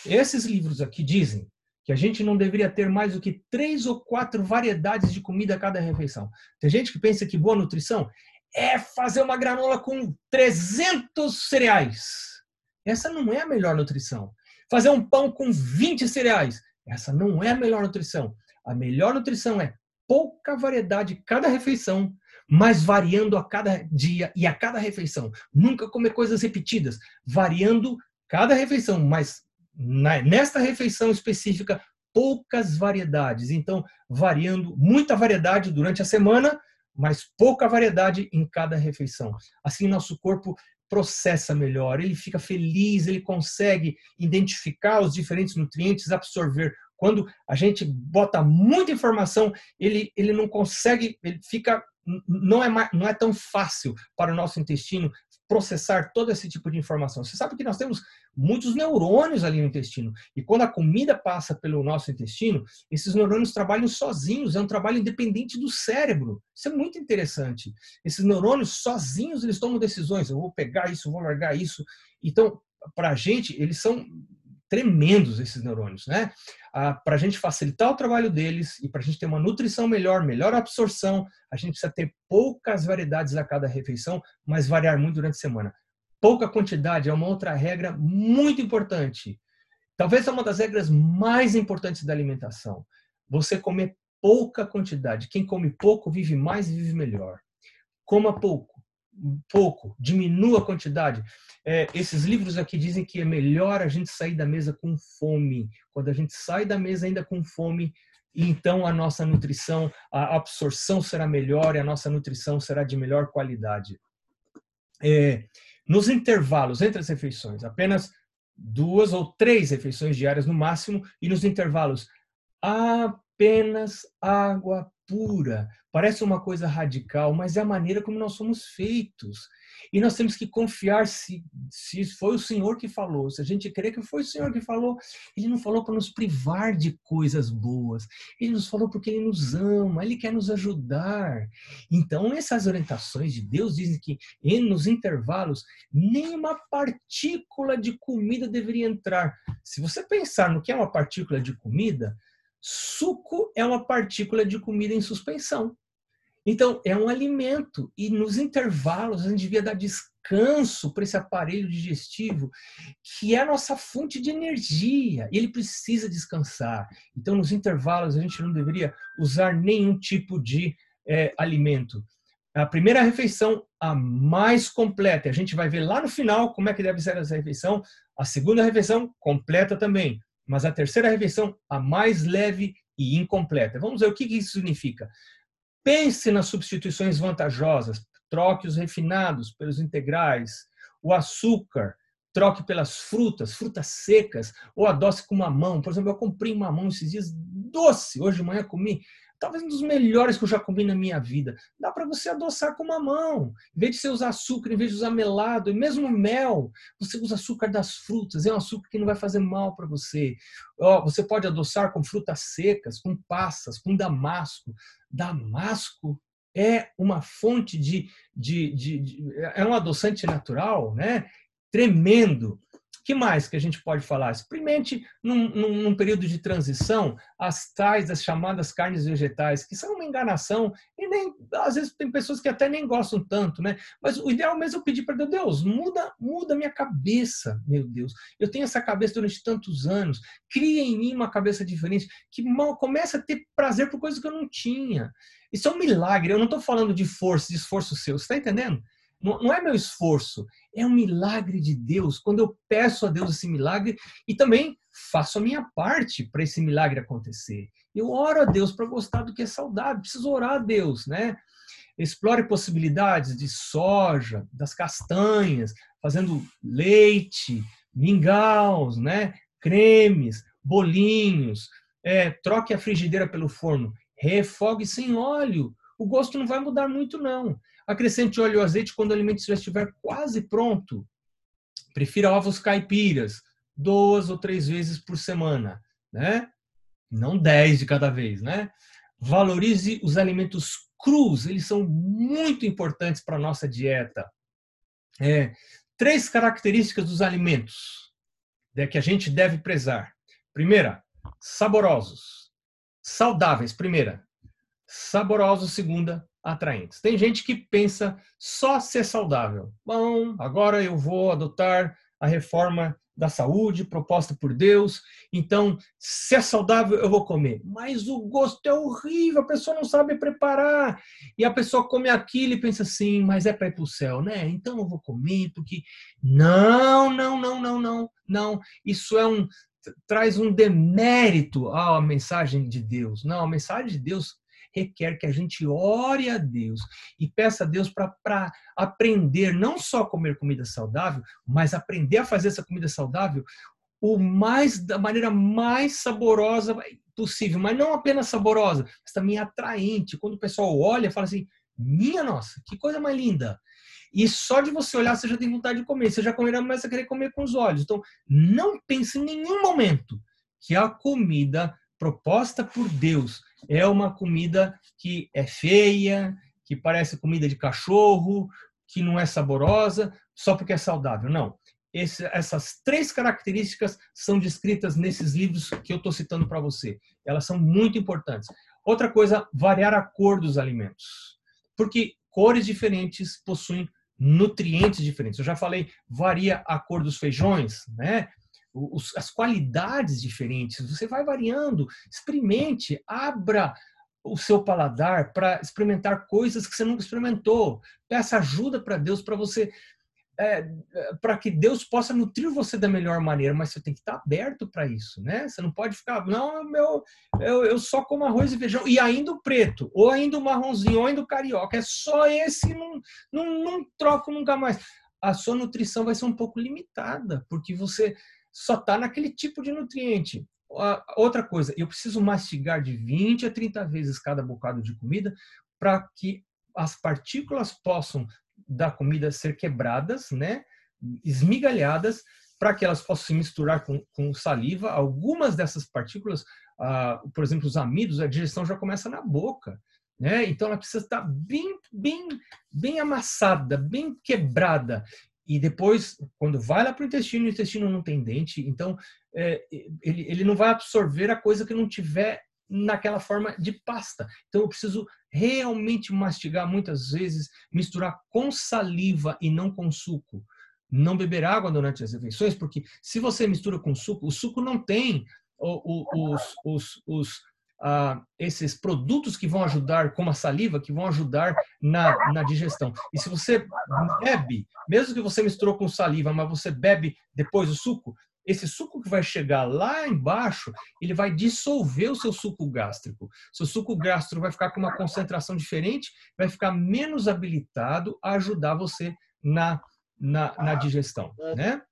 Esses livros aqui dizem que a gente não deveria ter mais do que três ou quatro variedades de comida a cada refeição. Tem gente que pensa que boa nutrição é fazer uma granola com 300 cereais. Essa não é a melhor nutrição. Fazer um pão com 20 cereais. Essa não é a melhor nutrição. A melhor nutrição é pouca variedade cada refeição, mas variando a cada dia e a cada refeição. Nunca comer coisas repetidas, variando cada refeição, mas nesta refeição específica, poucas variedades. Então, variando muita variedade durante a semana, mas pouca variedade em cada refeição. Assim, nosso corpo processa melhor, ele fica feliz, ele consegue identificar os diferentes nutrientes, absorver. Quando a gente bota muita informação, ele, ele não consegue, ele fica não é, não é tão fácil para o nosso intestino processar todo esse tipo de informação. Você sabe que nós temos muitos neurônios ali no intestino. E quando a comida passa pelo nosso intestino, esses neurônios trabalham sozinhos, é um trabalho independente do cérebro. Isso é muito interessante. Esses neurônios sozinhos, eles tomam decisões. Eu vou pegar isso, vou largar isso. Então, para a gente, eles são tremendos esses neurônios, né? Ah, para a gente facilitar o trabalho deles e para a gente ter uma nutrição melhor, melhor absorção, a gente precisa ter poucas variedades a cada refeição, mas variar muito durante a semana. Pouca quantidade é uma outra regra muito importante. Talvez é uma das regras mais importantes da alimentação. Você comer pouca quantidade. Quem come pouco vive mais e vive melhor. Coma pouco pouco, diminua a quantidade. É, esses livros aqui dizem que é melhor a gente sair da mesa com fome. Quando a gente sai da mesa ainda com fome, então a nossa nutrição, a absorção será melhor e a nossa nutrição será de melhor qualidade. É, nos intervalos entre as refeições, apenas duas ou três refeições diárias no máximo, e nos intervalos, apenas água pura. Parece uma coisa radical, mas é a maneira como nós somos feitos. E nós temos que confiar se, se foi o Senhor que falou. Se a gente crer que foi o Senhor que falou, Ele não falou para nos privar de coisas boas. Ele nos falou porque Ele nos ama, Ele quer nos ajudar. Então, essas orientações de Deus dizem que nos intervalos, nenhuma partícula de comida deveria entrar. Se você pensar no que é uma partícula de comida, Suco é uma partícula de comida em suspensão. Então, é um alimento. E nos intervalos, a gente devia dar descanso para esse aparelho digestivo, que é a nossa fonte de energia. E ele precisa descansar. Então, nos intervalos, a gente não deveria usar nenhum tipo de é, alimento. A primeira refeição, a mais completa. A gente vai ver lá no final como é que deve ser essa refeição. A segunda refeição, completa também mas a terceira refeição, a mais leve e incompleta. Vamos ver o que isso significa. Pense nas substituições vantajosas. Troque os refinados pelos integrais, o açúcar, troque pelas frutas, frutas secas, ou adoce com mamão. Por exemplo, eu comprei mamão esses dias doce. Hoje de manhã comi talvez um dos melhores que eu já comi na minha vida. Dá para você adoçar com uma mão. Em vez de você usar açúcar, em vez de usar melado, e mesmo mel, você usa açúcar das frutas. É um açúcar que não vai fazer mal para você. Ó, você pode adoçar com frutas secas, com passas, com damasco. Damasco é uma fonte de, de, de, de é um adoçante natural, né? Tremendo que mais que a gente pode falar? Experimente, num, num, num, período de transição, as tais, as chamadas carnes vegetais, que são uma enganação, e nem, às vezes tem pessoas que até nem gostam tanto, né? Mas o ideal mesmo é pedir para Deus, Deus, muda, muda minha cabeça, meu Deus. Eu tenho essa cabeça durante tantos anos, cria em mim uma cabeça diferente, que mal, começa a ter prazer por coisas que eu não tinha. Isso é um milagre, eu não estou falando de força, de esforço seu, você está entendendo? Não, é meu esforço, é um milagre de Deus. Quando eu peço a Deus esse milagre e também faço a minha parte para esse milagre acontecer. Eu oro a Deus para gostar do que é saudável, preciso orar a Deus, né? Explore possibilidades de soja, das castanhas, fazendo leite, mingaus, né? cremes, bolinhos. É, troque a frigideira pelo forno, refogue sem óleo. O gosto não vai mudar muito, não. Acrescente óleo ou azeite quando o alimento já estiver quase pronto. Prefira ovos caipiras, duas ou três vezes por semana, né? Não dez de cada vez, né? Valorize os alimentos crus, eles são muito importantes para a nossa dieta. É, três características dos alimentos que a gente deve prezar. Primeira, saborosos. Saudáveis, primeira. Saborosos, segunda atraentes. Tem gente que pensa só ser saudável. Bom, agora eu vou adotar a reforma da saúde proposta por Deus, então, se é saudável, eu vou comer. Mas o gosto é horrível, a pessoa não sabe preparar. E a pessoa come aquilo e pensa assim, mas é para ir para o céu, né? Então eu vou comer, porque. Não, não, não, não, não, não. Isso é um. traz um demérito à mensagem de Deus. Não, a mensagem de Deus requer que a gente ore a Deus e peça a Deus para aprender não só a comer comida saudável, mas aprender a fazer essa comida saudável o mais da maneira mais saborosa possível, mas não apenas saborosa, mas também atraente. Quando o pessoal olha, fala assim: "Minha nossa, que coisa mais linda!" E só de você olhar, você já tem vontade de comer. Você já comerá, mas você querer comer com os olhos. Então, não pense em nenhum momento que a comida proposta por Deus é uma comida que é feia, que parece comida de cachorro, que não é saborosa, só porque é saudável. Não. Esse, essas três características são descritas nesses livros que eu estou citando para você. Elas são muito importantes. Outra coisa, variar a cor dos alimentos. Porque cores diferentes possuem nutrientes diferentes. Eu já falei, varia a cor dos feijões, né? Os, as qualidades diferentes, você vai variando, experimente, abra o seu paladar para experimentar coisas que você nunca experimentou. Peça ajuda para Deus para você é, para que Deus possa nutrir você da melhor maneira, mas você tem que estar aberto para isso, né? Você não pode ficar, não, meu, eu, eu só como arroz e feijão, e ainda o preto, ou ainda o marronzinho, ou ainda o carioca, é só esse, não, não, não troco nunca mais. A sua nutrição vai ser um pouco limitada, porque você só está naquele tipo de nutriente. Outra coisa, eu preciso mastigar de 20 a 30 vezes cada bocado de comida para que as partículas possam da comida ser quebradas, né, esmigalhadas, para que elas possam se misturar com, com saliva. Algumas dessas partículas, ah, por exemplo, os amidos, a digestão já começa na boca. Né? Então ela precisa estar bem, bem, bem amassada, bem quebrada. E depois, quando vai lá para o intestino, o intestino não tem dente, então é, ele, ele não vai absorver a coisa que não tiver naquela forma de pasta. Então eu preciso realmente mastigar muitas vezes, misturar com saliva e não com suco. Não beber água durante as refeições, porque se você mistura com suco, o suco não tem os, os, os, ah, esses produtos que vão ajudar, como a saliva, que vão ajudar na, na digestão. E se você bebe, mesmo que você misturou com saliva, mas você bebe depois o suco, esse suco que vai chegar lá embaixo, ele vai dissolver o seu suco gástrico. Seu suco gástrico vai ficar com uma concentração diferente, vai ficar menos habilitado a ajudar você na, na, na digestão. Né?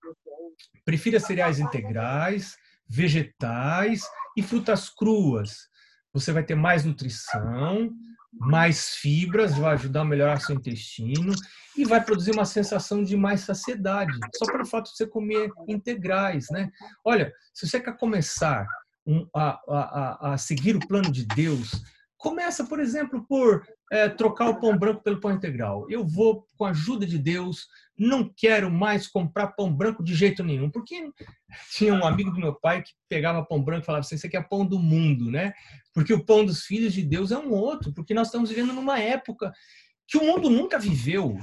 Prefira cereais integrais, vegetais e frutas cruas. Você vai ter mais nutrição, mais fibras, vai ajudar a melhorar seu intestino e vai produzir uma sensação de mais saciedade, só pelo fato de você comer integrais, né? Olha, se você quer começar a, a, a seguir o plano de Deus, começa, por exemplo, por é, trocar o pão branco pelo pão integral. Eu vou, com a ajuda de Deus, não quero mais comprar pão branco de jeito nenhum, porque tinha um amigo do meu pai que pegava pão branco e falava assim, isso aqui é pão do mundo, né? Porque o pão dos filhos de Deus é um outro, porque nós estamos vivendo numa época que o mundo nunca viveu.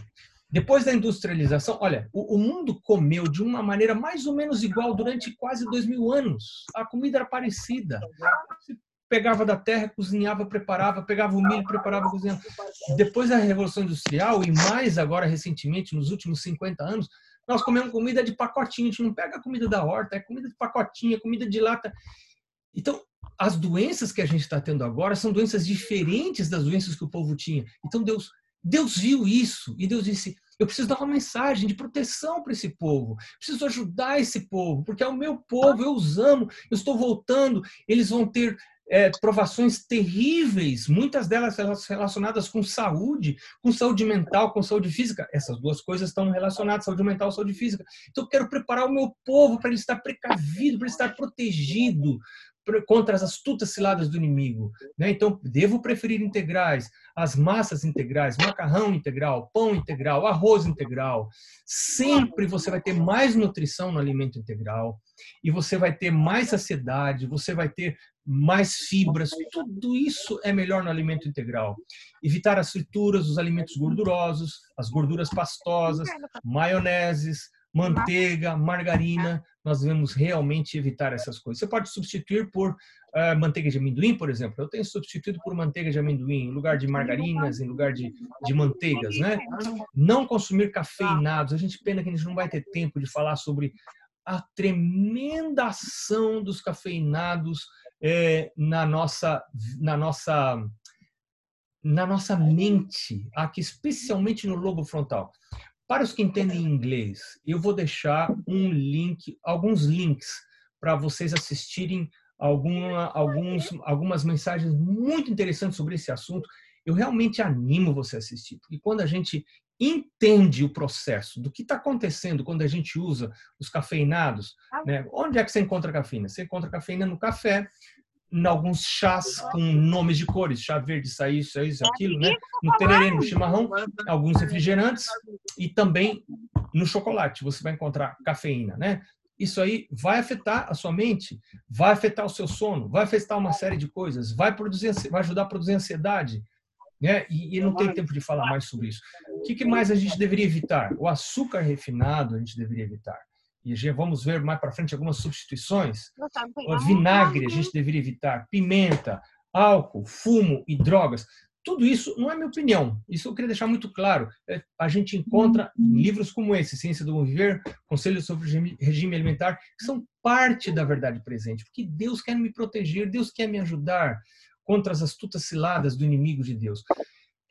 Depois da industrialização, olha, o, o, mundo comeu de uma maneira mais ou menos igual durante quase dois mil anos. A comida era parecida pegava da terra, cozinhava, preparava, pegava o milho, preparava, cozinhava. Depois da Revolução Industrial, e mais agora recentemente, nos últimos 50 anos, nós comemos comida de pacotinho, a gente não pega comida da horta, é comida de pacotinho, é comida de lata. Então, as doenças que a gente está tendo agora são doenças diferentes das doenças que o povo tinha. Então, Deus, Deus viu isso e Deus disse: eu preciso dar uma mensagem de proteção para esse povo. Preciso ajudar esse povo, porque é o meu povo, eu os amo, eu estou voltando. Eles vão ter é, provações terríveis, muitas delas relacionadas com saúde, com saúde mental, com saúde física. Essas duas coisas estão relacionadas, saúde mental e saúde física. Então, eu quero preparar o meu povo para ele estar precavido, para ele estar protegido contra as astutas ciladas do inimigo. Né? Então, devo preferir integrais, as massas integrais, macarrão integral, pão integral, arroz integral. Sempre você vai ter mais nutrição no alimento integral e você vai ter mais saciedade, você vai ter mais fibras, tudo isso é melhor no alimento integral. Evitar as frituras, os alimentos gordurosos, as gorduras pastosas, maioneses, manteiga, margarina, nós devemos realmente evitar essas coisas. Você pode substituir por uh, manteiga de amendoim, por exemplo. Eu tenho substituído por manteiga de amendoim, em lugar de margarinas, em lugar de, de manteigas, né? Não consumir cafeinados. A gente pena que a gente não vai ter tempo de falar sobre a tremenda ação dos cafeinados é, na nossa na nossa na nossa mente, aqui especialmente no lobo frontal. Para os que entendem inglês, eu vou deixar um link, alguns links para vocês assistirem alguma, alguns, algumas mensagens muito interessantes sobre esse assunto. Eu realmente animo você a assistir, porque quando a gente entende o processo do que está acontecendo quando a gente usa os cafeinados, né? onde é que você encontra cafeína? Você encontra cafeína no café, em alguns chás com nomes de cores, chá verde, isso aí, isso aí, isso aquilo, né? No tererê, no chimarrão, alguns refrigerantes e também no chocolate você vai encontrar cafeína, né? Isso aí vai afetar a sua mente, vai afetar o seu sono, vai afetar uma série de coisas, vai produzir, vai ajudar a produzir ansiedade, né? E, e não tem tempo de falar mais sobre isso. O que, que mais a gente deveria evitar? O açúcar refinado a gente deveria evitar e já vamos ver mais para frente algumas substituições. O vinagre a gente deveria evitar, pimenta, álcool, fumo e drogas. Tudo isso não é minha opinião. Isso eu queria deixar muito claro. É, a gente encontra em livros como esse, Ciência do Bom Viver, Conselho sobre Regime Alimentar, que são parte da verdade presente. Porque Deus quer me proteger, Deus quer me ajudar contra as astutas ciladas do inimigo de Deus.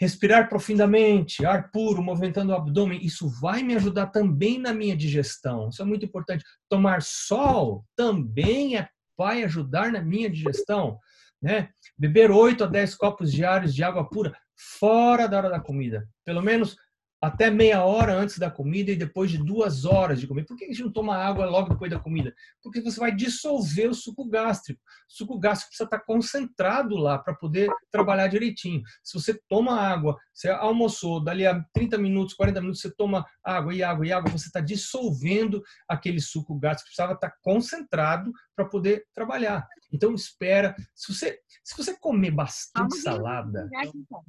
Respirar profundamente, ar puro, movimentando o abdômen, isso vai me ajudar também na minha digestão. Isso é muito importante. Tomar sol também é, vai ajudar na minha digestão. Né? Beber 8 a 10 copos diários de água pura fora da hora da comida. Pelo menos até meia hora antes da comida e depois de duas horas de comida. Por que a gente não toma água logo depois da comida? Porque você vai dissolver o suco gástrico. O suco gástrico precisa estar concentrado lá para poder trabalhar direitinho. Se você toma água, você almoçou, dali a 30 minutos, 40 minutos, você toma água e água e água, você está dissolvendo aquele suco gástrico. Precisava estar concentrado para poder trabalhar. Então espera. Se você, se você comer bastante salada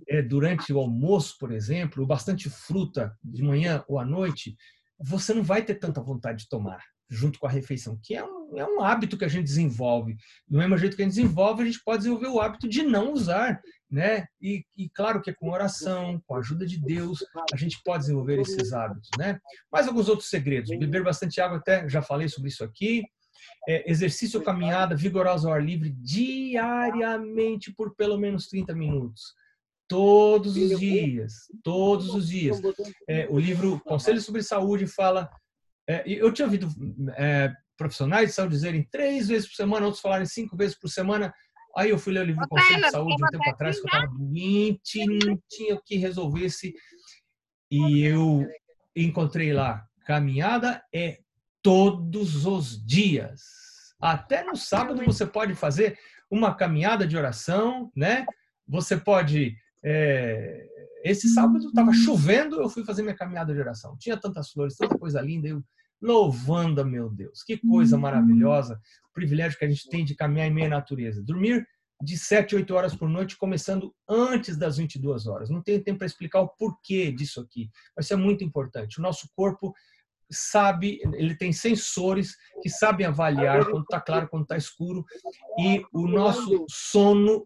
é, durante o almoço, por exemplo, bastante fruta de manhã ou à noite, você não vai ter tanta vontade de tomar junto com a refeição, que é um, é um hábito que a gente desenvolve. Do mesmo jeito que a gente desenvolve, a gente pode desenvolver o hábito de não usar, né? E, e claro que é com oração, com a ajuda de Deus, a gente pode desenvolver esses hábitos, né? Mais alguns outros segredos. Beber bastante água, até já falei sobre isso aqui é, exercício ou caminhada vigorosa ao ar livre diariamente por pelo menos 30 minutos. Todos os dias, todos os dias. É, o livro Conselho sobre Saúde fala. É, eu tinha ouvido é, profissionais de saúde dizerem três vezes por semana, outros falarem cinco vezes por semana. Aí eu fui ler o livro Conselho de Saúde um tempo atrás, que eu estava doente, não tinha o que resolvesse. E eu encontrei lá, caminhada é todos os dias. Até no sábado você pode fazer uma caminhada de oração, né? Você pode. É... Esse sábado estava chovendo, eu fui fazer minha caminhada de oração. Tinha tantas flores, tanta coisa linda, eu louvando a meu Deus. Que coisa maravilhosa, o privilégio que a gente tem de caminhar em meia natureza. Dormir de 7, 8 horas por noite, começando antes das 22 horas. Não tenho tempo para explicar o porquê disso aqui, mas isso é muito importante. O nosso corpo sabe, ele tem sensores que sabem avaliar quando está claro, quando está escuro, e o nosso sono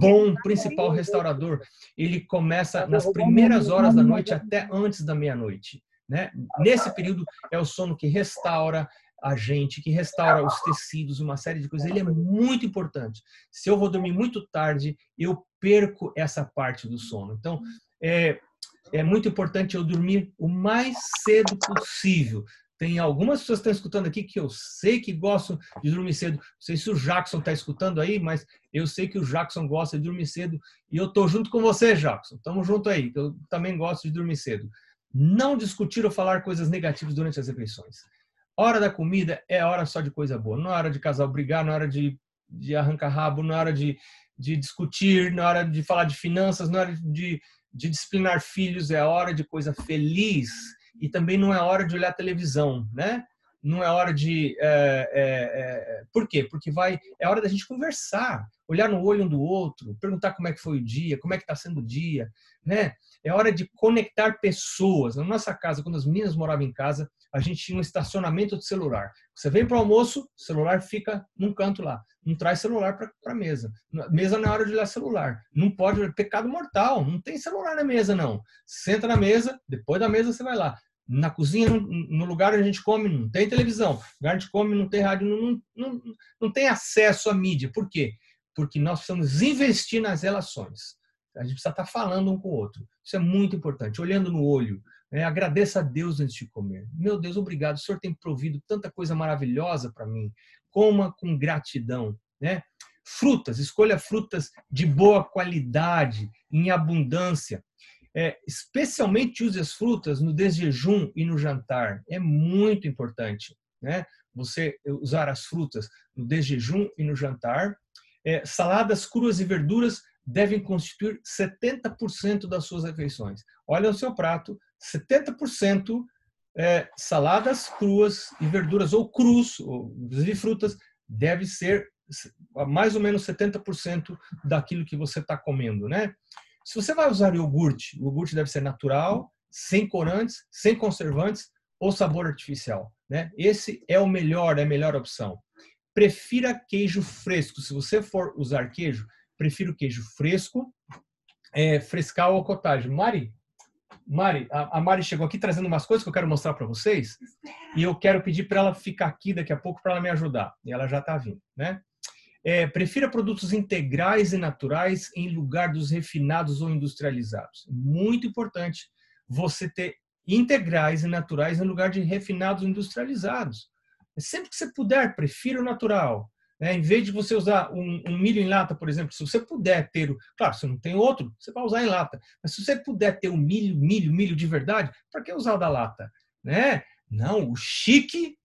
bom, principal restaurador, ele começa nas primeiras horas da noite até antes da meia-noite. Né? Nesse período é o sono que restaura a gente, que restaura os tecidos, uma série de coisas. Ele é muito importante. Se eu vou dormir muito tarde, eu perco essa parte do sono. Então, é, é muito importante eu dormir o mais cedo possível. Tem algumas pessoas que estão escutando aqui que eu sei que gostam de dormir cedo. Não sei se o Jackson está escutando aí, mas eu sei que o Jackson gosta de dormir cedo e eu estou junto com você, Jackson. Estamos junto aí. Eu também gosto de dormir cedo. Não discutir ou falar coisas negativas durante as refeições. Hora da comida é hora só de coisa boa. Não é hora de casal brigar, não é hora de, de arrancar rabo, não é hora de, de discutir, não é hora de falar de finanças, não é hora de de disciplinar filhos é hora de coisa feliz e também não é hora de olhar televisão, né? Não é hora de. É, é, é, por quê? Porque vai. É hora da gente conversar, olhar no olho um do outro, perguntar como é que foi o dia, como é que está sendo o dia, né? É hora de conectar pessoas. Na nossa casa, quando as meninas moravam em casa, a gente tinha um estacionamento de celular. Você vem para o almoço, o celular fica num canto lá. Não traz celular para a mesa. Mesa na é hora de olhar celular. Não pode, pecado mortal. Não tem celular na mesa, não. Senta na mesa, depois da mesa você vai lá. Na cozinha, no, lugar onde a gente come, não tem televisão. No lugar onde a gente come, não tem rádio, não, não, não tem acesso à mídia. Por quê? Porque nós precisamos investir nas relações. A gente precisa estar falando um com o outro. Isso é muito importante. Olhando no olho, é, agradeça a Deus antes de comer. Meu Deus, obrigado. O Senhor tem provido tanta coisa maravilhosa para mim. Coma com gratidão. Né? Frutas, escolha frutas de boa qualidade, em abundância. É, especialmente use as frutas no desjejum e no jantar. É muito importante. Né? Você usar as frutas no desjejum e no jantar. É, saladas cruas e verduras devem constituir 70% das suas refeições. Olha o seu prato, 70% é, saladas cruas e verduras ou crus, ou de frutas, deve ser mais ou menos 70% daquilo que você está comendo, né? Se você vai usar iogurte, o iogurte deve ser natural, sem corantes, sem conservantes ou sabor artificial, né? Esse é o melhor, é a melhor opção. Prefira queijo fresco. Se você for usar queijo, prefiro queijo fresco, é, frescal ou cottage. Mari, Mari, a, a, Mari chegou aqui trazendo umas coisas que eu quero mostrar para vocês e eu quero pedir para ela ficar aqui daqui a pouco para ela me ajudar. E ela já está vindo, né? É, prefira produtos integrais e naturais em lugar dos refinados ou industrializados. Muito importante você ter integrais e naturais em lugar de refinados ou industrializados. Sempre que você puder, prefira o natural. Né? Em vez de você usar um, um, milho em lata, por exemplo, se você puder ter, claro, você não tem outro, você vai usar em lata. Mas se você puder ter o milho, milho, milho de verdade, para que usar o da lata? Né? Não, o chique,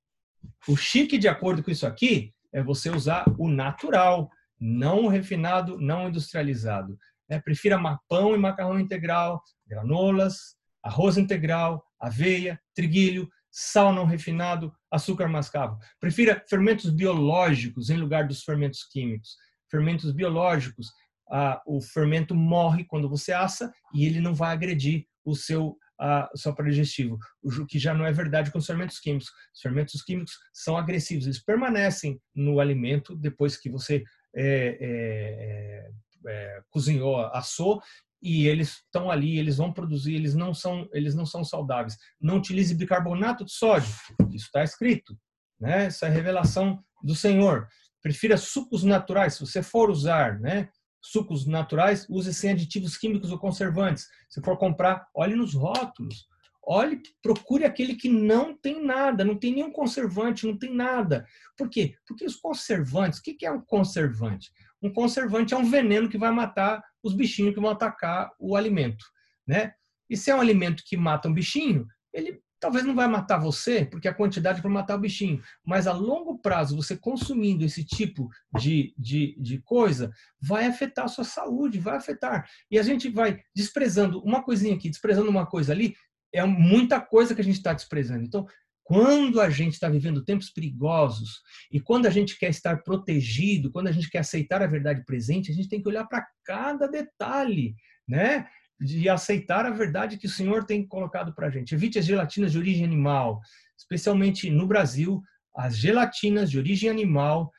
o chique de acordo com isso aqui, é você usar o natural, não refinado, não industrializado. Né? Prefira pão e macarrão integral, granolas, arroz integral, aveia, triguilho, sal não refinado, açúcar mascavo. Prefira fermentos biológicos em lugar dos fermentos químicos. Fermentos biológicos, ah, o fermento morre quando você assa e ele não vai agredir o seu ah, seu aparelho digestivo, o que já não é verdade com os fermentos químicos. Os fermentos químicos são agressivos, eles permanecem no alimento depois que você é, é, é, cozinhou, assou, e eles estão ali, eles vão produzir, eles não são, eles não são saudáveis. Não utilize bicarbonato de sódio, isso está escrito, né? Essa é a revelação do Senhor. Prefira sucos naturais, se você for usar, né? Sucos naturais, use sem aditivos químicos ou conservantes. Se for comprar, olhe nos rótulos. Olhe, procure aquele que não tem nada, não tem nenhum conservante, não tem nada. Por quê? Porque os conservantes, o que é um conservante? Um conservante é um veneno que vai matar os bichinhos que vão atacar o alimento, né? E se é um alimento que mata um bichinho, ele talvez não vai matar você, porque a quantidade para matar o bichinho, mas a longo prazo, você consumindo esse tipo de, de, de coisa, vai afetar a sua saúde, vai afetar. E a gente vai desprezando uma coisinha aqui, desprezando uma coisa ali, é muita coisa que a gente está desprezando. Então, quando a gente está vivendo tempos perigosos e quando a gente quer estar protegido, quando a gente quer aceitar a verdade presente, a gente tem que olhar para cada detalhe, né? De aceitar a verdade que o Senhor tem colocado para a gente. Evite as gelatinas de origem animal, especialmente no Brasil, as gelatinas de origem animal,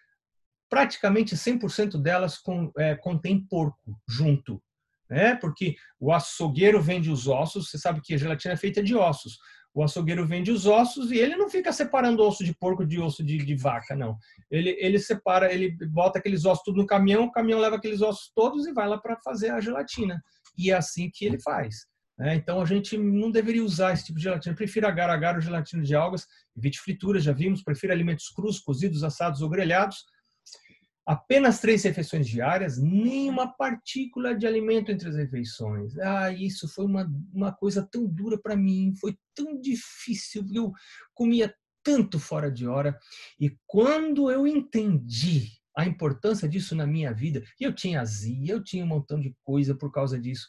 praticamente 100% delas com, é, contém porco junto, né? Porque o açougueiro vende os ossos, você sabe que a gelatina é feita de ossos. O açougueiro vende os ossos e ele não fica separando osso de porco de osso de, de, vaca, não. Ele, ele separa, ele bota aqueles ossos tudo no caminhão, o caminhão leva aqueles ossos todos e vai lá para fazer a gelatina. E é assim que ele faz. Né? Então a gente não deveria usar esse tipo de gelatina. Prefiro agar agar ou gelatina de algas, evite frituras, já vimos. Prefiro alimentos crus, cozidos, assados ou grelhados apenas três refeições diárias, nenhuma partícula de alimento entre as refeições. Ah, isso foi uma, uma coisa tão dura para mim, foi tão difícil, eu comia tanto fora de hora. E quando eu entendi a importância disso na minha vida, eu tinha azia, eu tinha um montão de coisa por causa disso.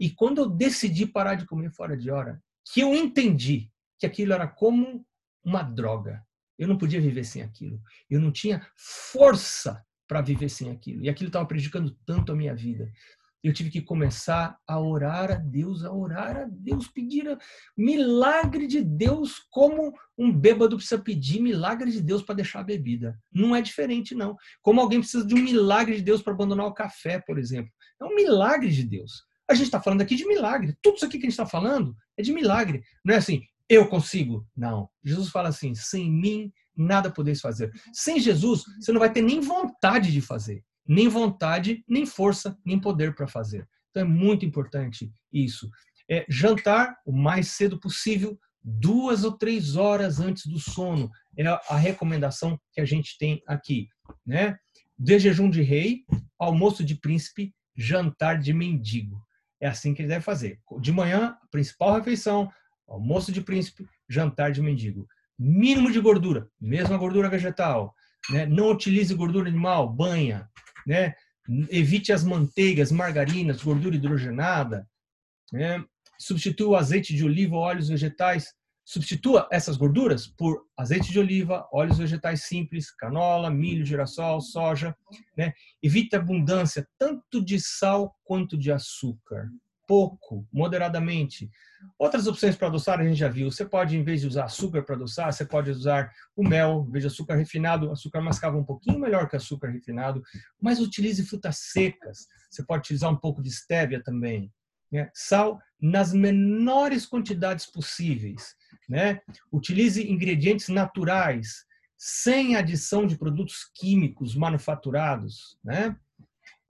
E quando eu decidi parar de comer fora de hora, que eu entendi que aquilo era como uma droga. Eu não podia viver sem aquilo. Eu não tinha força para viver sem aquilo. E aquilo estava prejudicando tanto a minha vida. Eu tive que começar a orar a Deus, a orar a Deus, pedir milagre de Deus, como um bêbado precisa pedir milagre de Deus para deixar a bebida. Não é diferente, não. Como alguém precisa de um milagre de Deus para abandonar o café, por exemplo. É um milagre de Deus. A gente está falando aqui de milagre. Tudo isso aqui que a gente está falando é de milagre. Não é assim, eu consigo. Não. Jesus fala assim: sem mim nada podeis fazer. Sem Jesus, você não vai ter nem vontade de fazer, nem vontade, nem força, nem poder para fazer. Então é muito importante isso. É jantar o mais cedo possível, duas ou três horas antes do sono. É a recomendação que a gente tem aqui, né? De jejum de rei, almoço de príncipe, jantar de mendigo. É assim que ele deve fazer. De manhã, principal refeição, almoço de príncipe, jantar de mendigo mínimo de gordura, mesmo a gordura vegetal. Né? Não utilize gordura animal, banha. Né? Evite as manteigas, margarinas, gordura hidrogenada. Né? Substitua o azeite de oliva óleos vegetais. Substitua essas gorduras por azeite de oliva, óleos vegetais simples, canola, milho, girassol, soja. Né? Evite a abundância tanto de sal quanto de açúcar pouco, moderadamente. Outras opções para adoçar a gente já viu. Você pode, em vez de usar açúcar para adoçar, você pode usar o mel, de açúcar refinado. Açúcar mascavo um pouquinho melhor que açúcar refinado, mas utilize frutas secas. Você pode utilizar um pouco de stevia também. Né? Sal nas menores quantidades possíveis. Né? Utilize ingredientes naturais, sem adição de produtos químicos manufaturados. Né?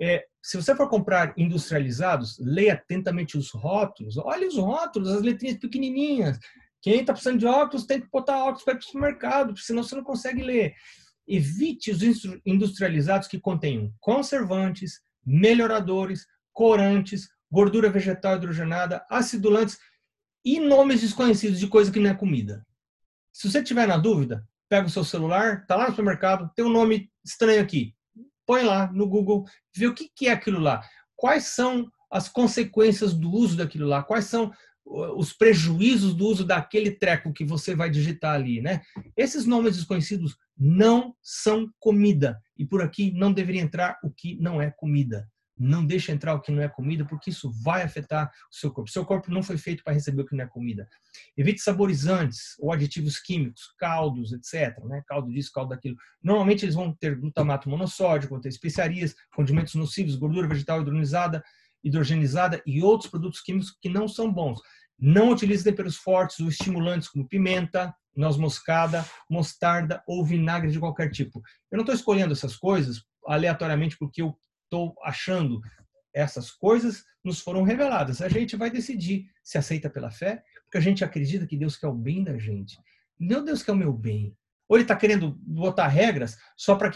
É, se você for comprar industrializados, leia atentamente os rótulos. Olhe os rótulos, as letrinhas pequenininhas. Quem está precisando de óculos tem que botar óculos para ir para o supermercado, senão você não consegue ler. Evite os industrializados que contêm conservantes, melhoradores, corantes, gordura vegetal hidrogenada, acidulantes e nomes desconhecidos de coisa que não é comida. Se você tiver na dúvida, pega o seu celular, está lá no supermercado, tem um nome estranho aqui põe lá no Google, vê o que, que é aquilo lá. Quais são as consequências do uso daquilo lá? Quais são os prejuízos do uso daquele treco que você vai digitar ali, né? Esses nomes desconhecidos não são comida e por aqui não deveria entrar o que não é comida. Não deixe entrar o que não é comida, porque isso vai afetar o seu corpo. Seu corpo não foi feito para receber o que não é comida. Evite saborizantes ou aditivos químicos, caldos, etc. Né? Caldo disso, caldo daquilo. Normalmente eles vão ter glutamato monossódico, vão ter especiarias, condimentos nocivos, gordura vegetal hidrogenizada, hidrogenizada e outros produtos químicos que não são bons. Não utilize temperos fortes ou estimulantes como pimenta, noz moscada, mostarda ou vinagre de qualquer tipo. Eu não estou escolhendo essas coisas aleatoriamente porque eu estou achando. Essas coisas nos foram reveladas. A gente vai decidir se aceita pela fé, porque a gente acredita que Deus quer o bem da gente. Não Deus quer o meu bem. Ou ele está querendo botar regras só para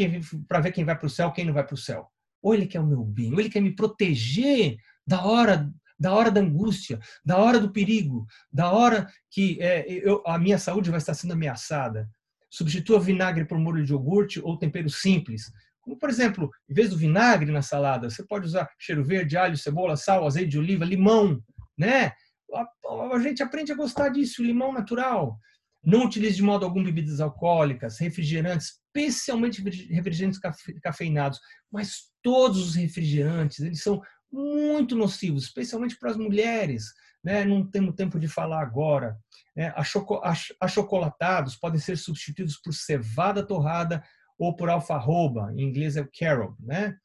ver quem vai para o céu, quem não vai para o céu. ou ele quer o meu bem, ou ele quer me proteger da hora da hora da angústia, da hora do perigo, da hora que é, eu, a minha saúde vai estar sendo ameaçada. Substitua vinagre por molho de iogurte ou tempero simples. Como, por exemplo, em vez do vinagre na salada, você pode usar cheiro verde, alho, cebola, sal, azeite de oliva, limão, né? A, a gente aprende a gostar disso, limão natural. Não utilize de modo algum bebidas alcoólicas, refrigerantes, especialmente refrigerantes cafeinados, mas todos os refrigerantes, eles são muito nocivos, especialmente para as mulheres. Né? Não temos tempo de falar agora. Né? Achocolatados podem ser substituídos por cevada torrada ou por alfarroba, em inglês é o carob. Né?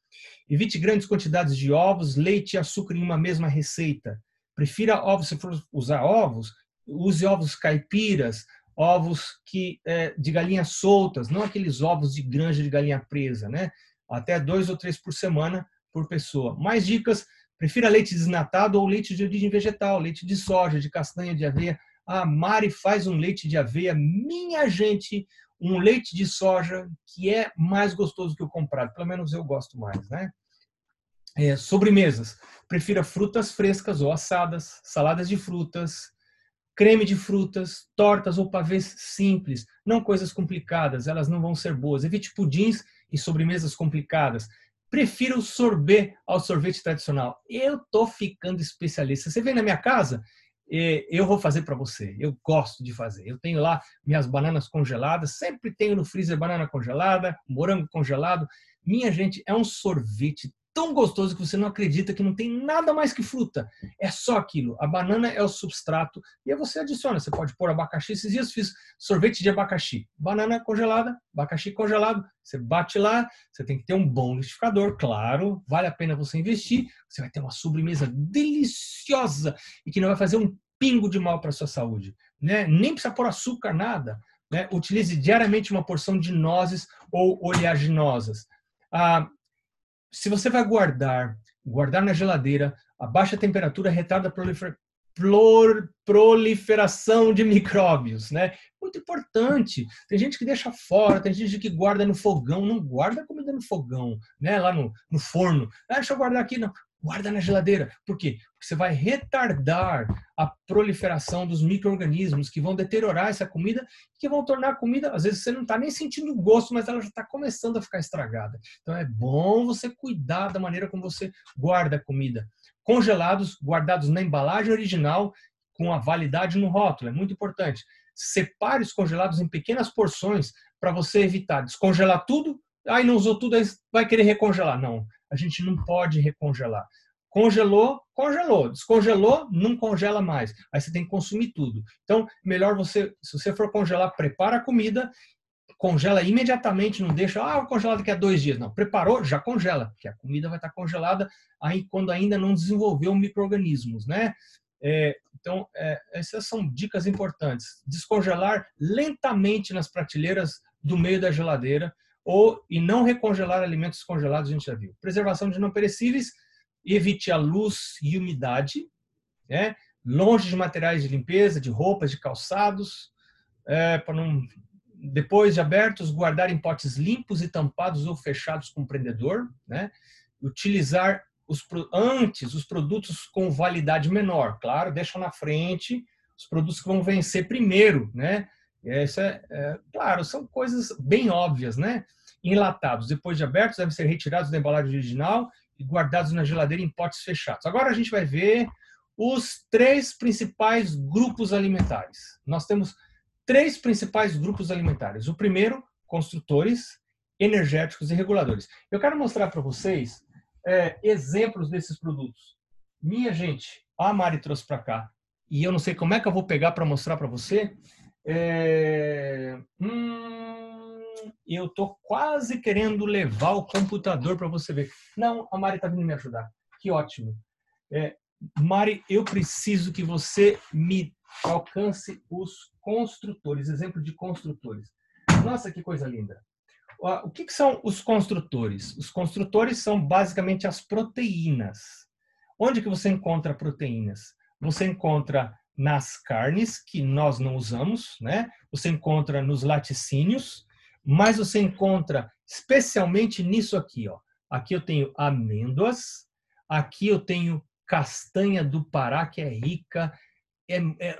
Evite grandes quantidades de ovos, leite e açúcar em uma mesma receita. Prefira ovos, se for usar ovos, use ovos caipiras, ovos que é, de galinhas soltas, não aqueles ovos de granja de galinha presa, né? Até dois ou três por semana por pessoa. Mais dicas: prefira leite desnatado ou leite de origem vegetal, leite de soja, de castanha, de aveia. A Mari faz um leite de aveia, minha gente, um leite de soja que é mais gostoso que o comprado. Pelo menos eu gosto mais, né? É, sobremesas. Prefira frutas frescas ou assadas, saladas de frutas, creme de frutas, tortas ou pavês simples, não coisas complicadas, elas não vão ser boas. Evite pudins e sobremesas complicadas. Prefiro o sorbet ao sorvete tradicional. Eu tô ficando especialista. Você vem na minha casa, eu vou fazer para você. Eu gosto de fazer. Eu tenho lá minhas bananas congeladas, sempre tenho no freezer banana congelada, morango congelado. Minha gente, é um sorvete tão gostoso que você não acredita que não tem nada mais que fruta. É só aquilo. A banana é o substrato e aí você adiciona. Você pode pôr abacaxi. Esses dias fiz sorvete de abacaxi. Banana congelada, abacaxi congelado. Você bate lá. Você tem que ter um bom liquidificador, claro. Vale a pena você investir. Você vai ter uma sobremesa deliciosa e que não vai fazer um pingo de mal para sua saúde. Né? Nem precisa pôr açúcar, nada. Né? Utilize diariamente uma porção de nozes ou oleaginosas. Ah, se você vai guardar, guardar na geladeira, a baixa temperatura retarda a proliferação de micróbios, né? Muito importante. Tem gente que deixa fora, tem gente que guarda no fogão, não guarda comida no fogão, né? Lá no, no forno. Ah, deixa eu guardar aqui, não guarda na geladeira. Por quê? Porque você vai retardar a proliferação dos micro-organismos que vão deteriorar essa comida que vão tornar a comida, às vezes você não está nem sentindo o gosto, mas ela já está começando a ficar estragada. Então é bom você cuidar da maneira como você guarda a comida. Congelados, guardados na embalagem original, com a validade no rótulo, é muito importante. Separe os congelados em pequenas porções para você evitar descongelar tudo, aí não usou tudo, aí vai querer recongelar. Não, a gente não pode recongelar. Congelou, congelou. Descongelou, não congela mais. Aí você tem que consumir tudo. Então, melhor você, se você for congelar, prepara a comida, congela imediatamente, não deixa, ah, vou congelar daqui a dois dias. Não, preparou, já congela, porque a comida vai estar congelada aí quando ainda não desenvolveu micro-organismos, né? É, então, é, essas são dicas importantes. Descongelar lentamente nas prateleiras do meio da geladeira ou e não recongelar alimentos congelados, a gente já viu. Preservação de não perecíveis, evite a luz e umidade, né? longe de materiais de limpeza, de roupas, de calçados, é, para não depois de abertos, guardar em potes limpos e tampados ou fechados com prendedor, né? Utilizar os, antes os produtos com validade menor, claro, deixa na frente os produtos que vão vencer primeiro, né? Isso é, é, claro, são coisas bem óbvias, né? Enlatados, depois de abertos, devem ser retirados da embalagem original e guardados na geladeira em potes fechados. Agora a gente vai ver os três principais grupos alimentares. Nós temos três principais grupos alimentares. O primeiro, construtores, energéticos e reguladores. Eu quero mostrar para vocês é, exemplos desses produtos. Minha gente, a Mari trouxe para cá. E eu não sei como é que eu vou pegar para mostrar para você, é... Hum, eu tô quase querendo levar o computador para você ver. Não, a Mari tá vindo me ajudar. Que ótimo. É, Mari, eu preciso que você me alcance os construtores, exemplo de construtores. Nossa, que coisa linda. O que, que são os construtores? Os construtores são basicamente as proteínas. Onde que você encontra proteínas? Você encontra nas carnes, que nós não usamos, né? Você encontra nos laticínios, mas você encontra especialmente nisso aqui, ó, aqui eu tenho amêndoas, aqui eu tenho castanha do Pará, que é rica, é, é,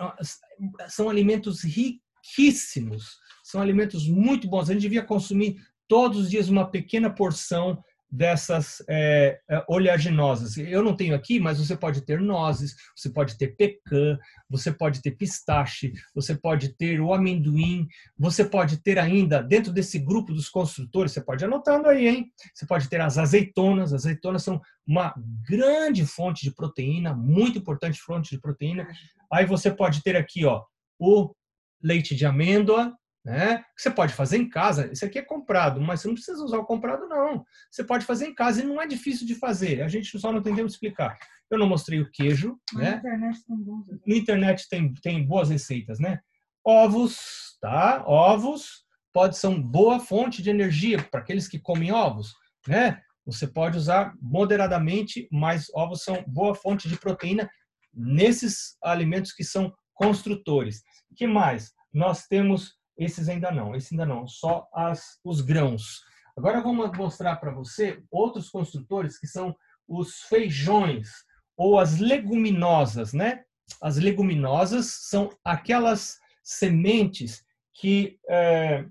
são alimentos riquíssimos, são alimentos muito bons. A gente devia consumir todos os dias uma pequena porção dessas é, é, oleaginosas. Eu não tenho aqui, mas você pode ter nozes, você pode ter pecan, você pode ter pistache, você pode ter o amendoim, você pode ter ainda, dentro desse grupo dos construtores, você pode ir anotando aí, hein? Você pode ter as azeitonas. As azeitonas são uma grande fonte de proteína, muito importante fonte de proteína. Aí você pode ter aqui, ó, o leite de amêndoa, né? Você pode fazer em casa, isso aqui é comprado, mas você não precisa usar o comprado, não. Você pode fazer em casa e não é difícil de fazer, a gente só não entendeu explicar. Eu não mostrei o queijo, né? Na internet tem bons. Na internet tem, tem boas receitas, né? Ovos, tá? Ovos pode ser uma boa fonte de energia para aqueles que comem ovos, né? Você pode usar moderadamente, mas ovos são boa fonte de proteína nesses alimentos que são construtores. que mais? Nós temos esses ainda não, esse ainda não, só as, os grãos. Agora vamos mostrar para você outros construtores que são os feijões ou as leguminosas, né? As leguminosas são aquelas sementes que, é,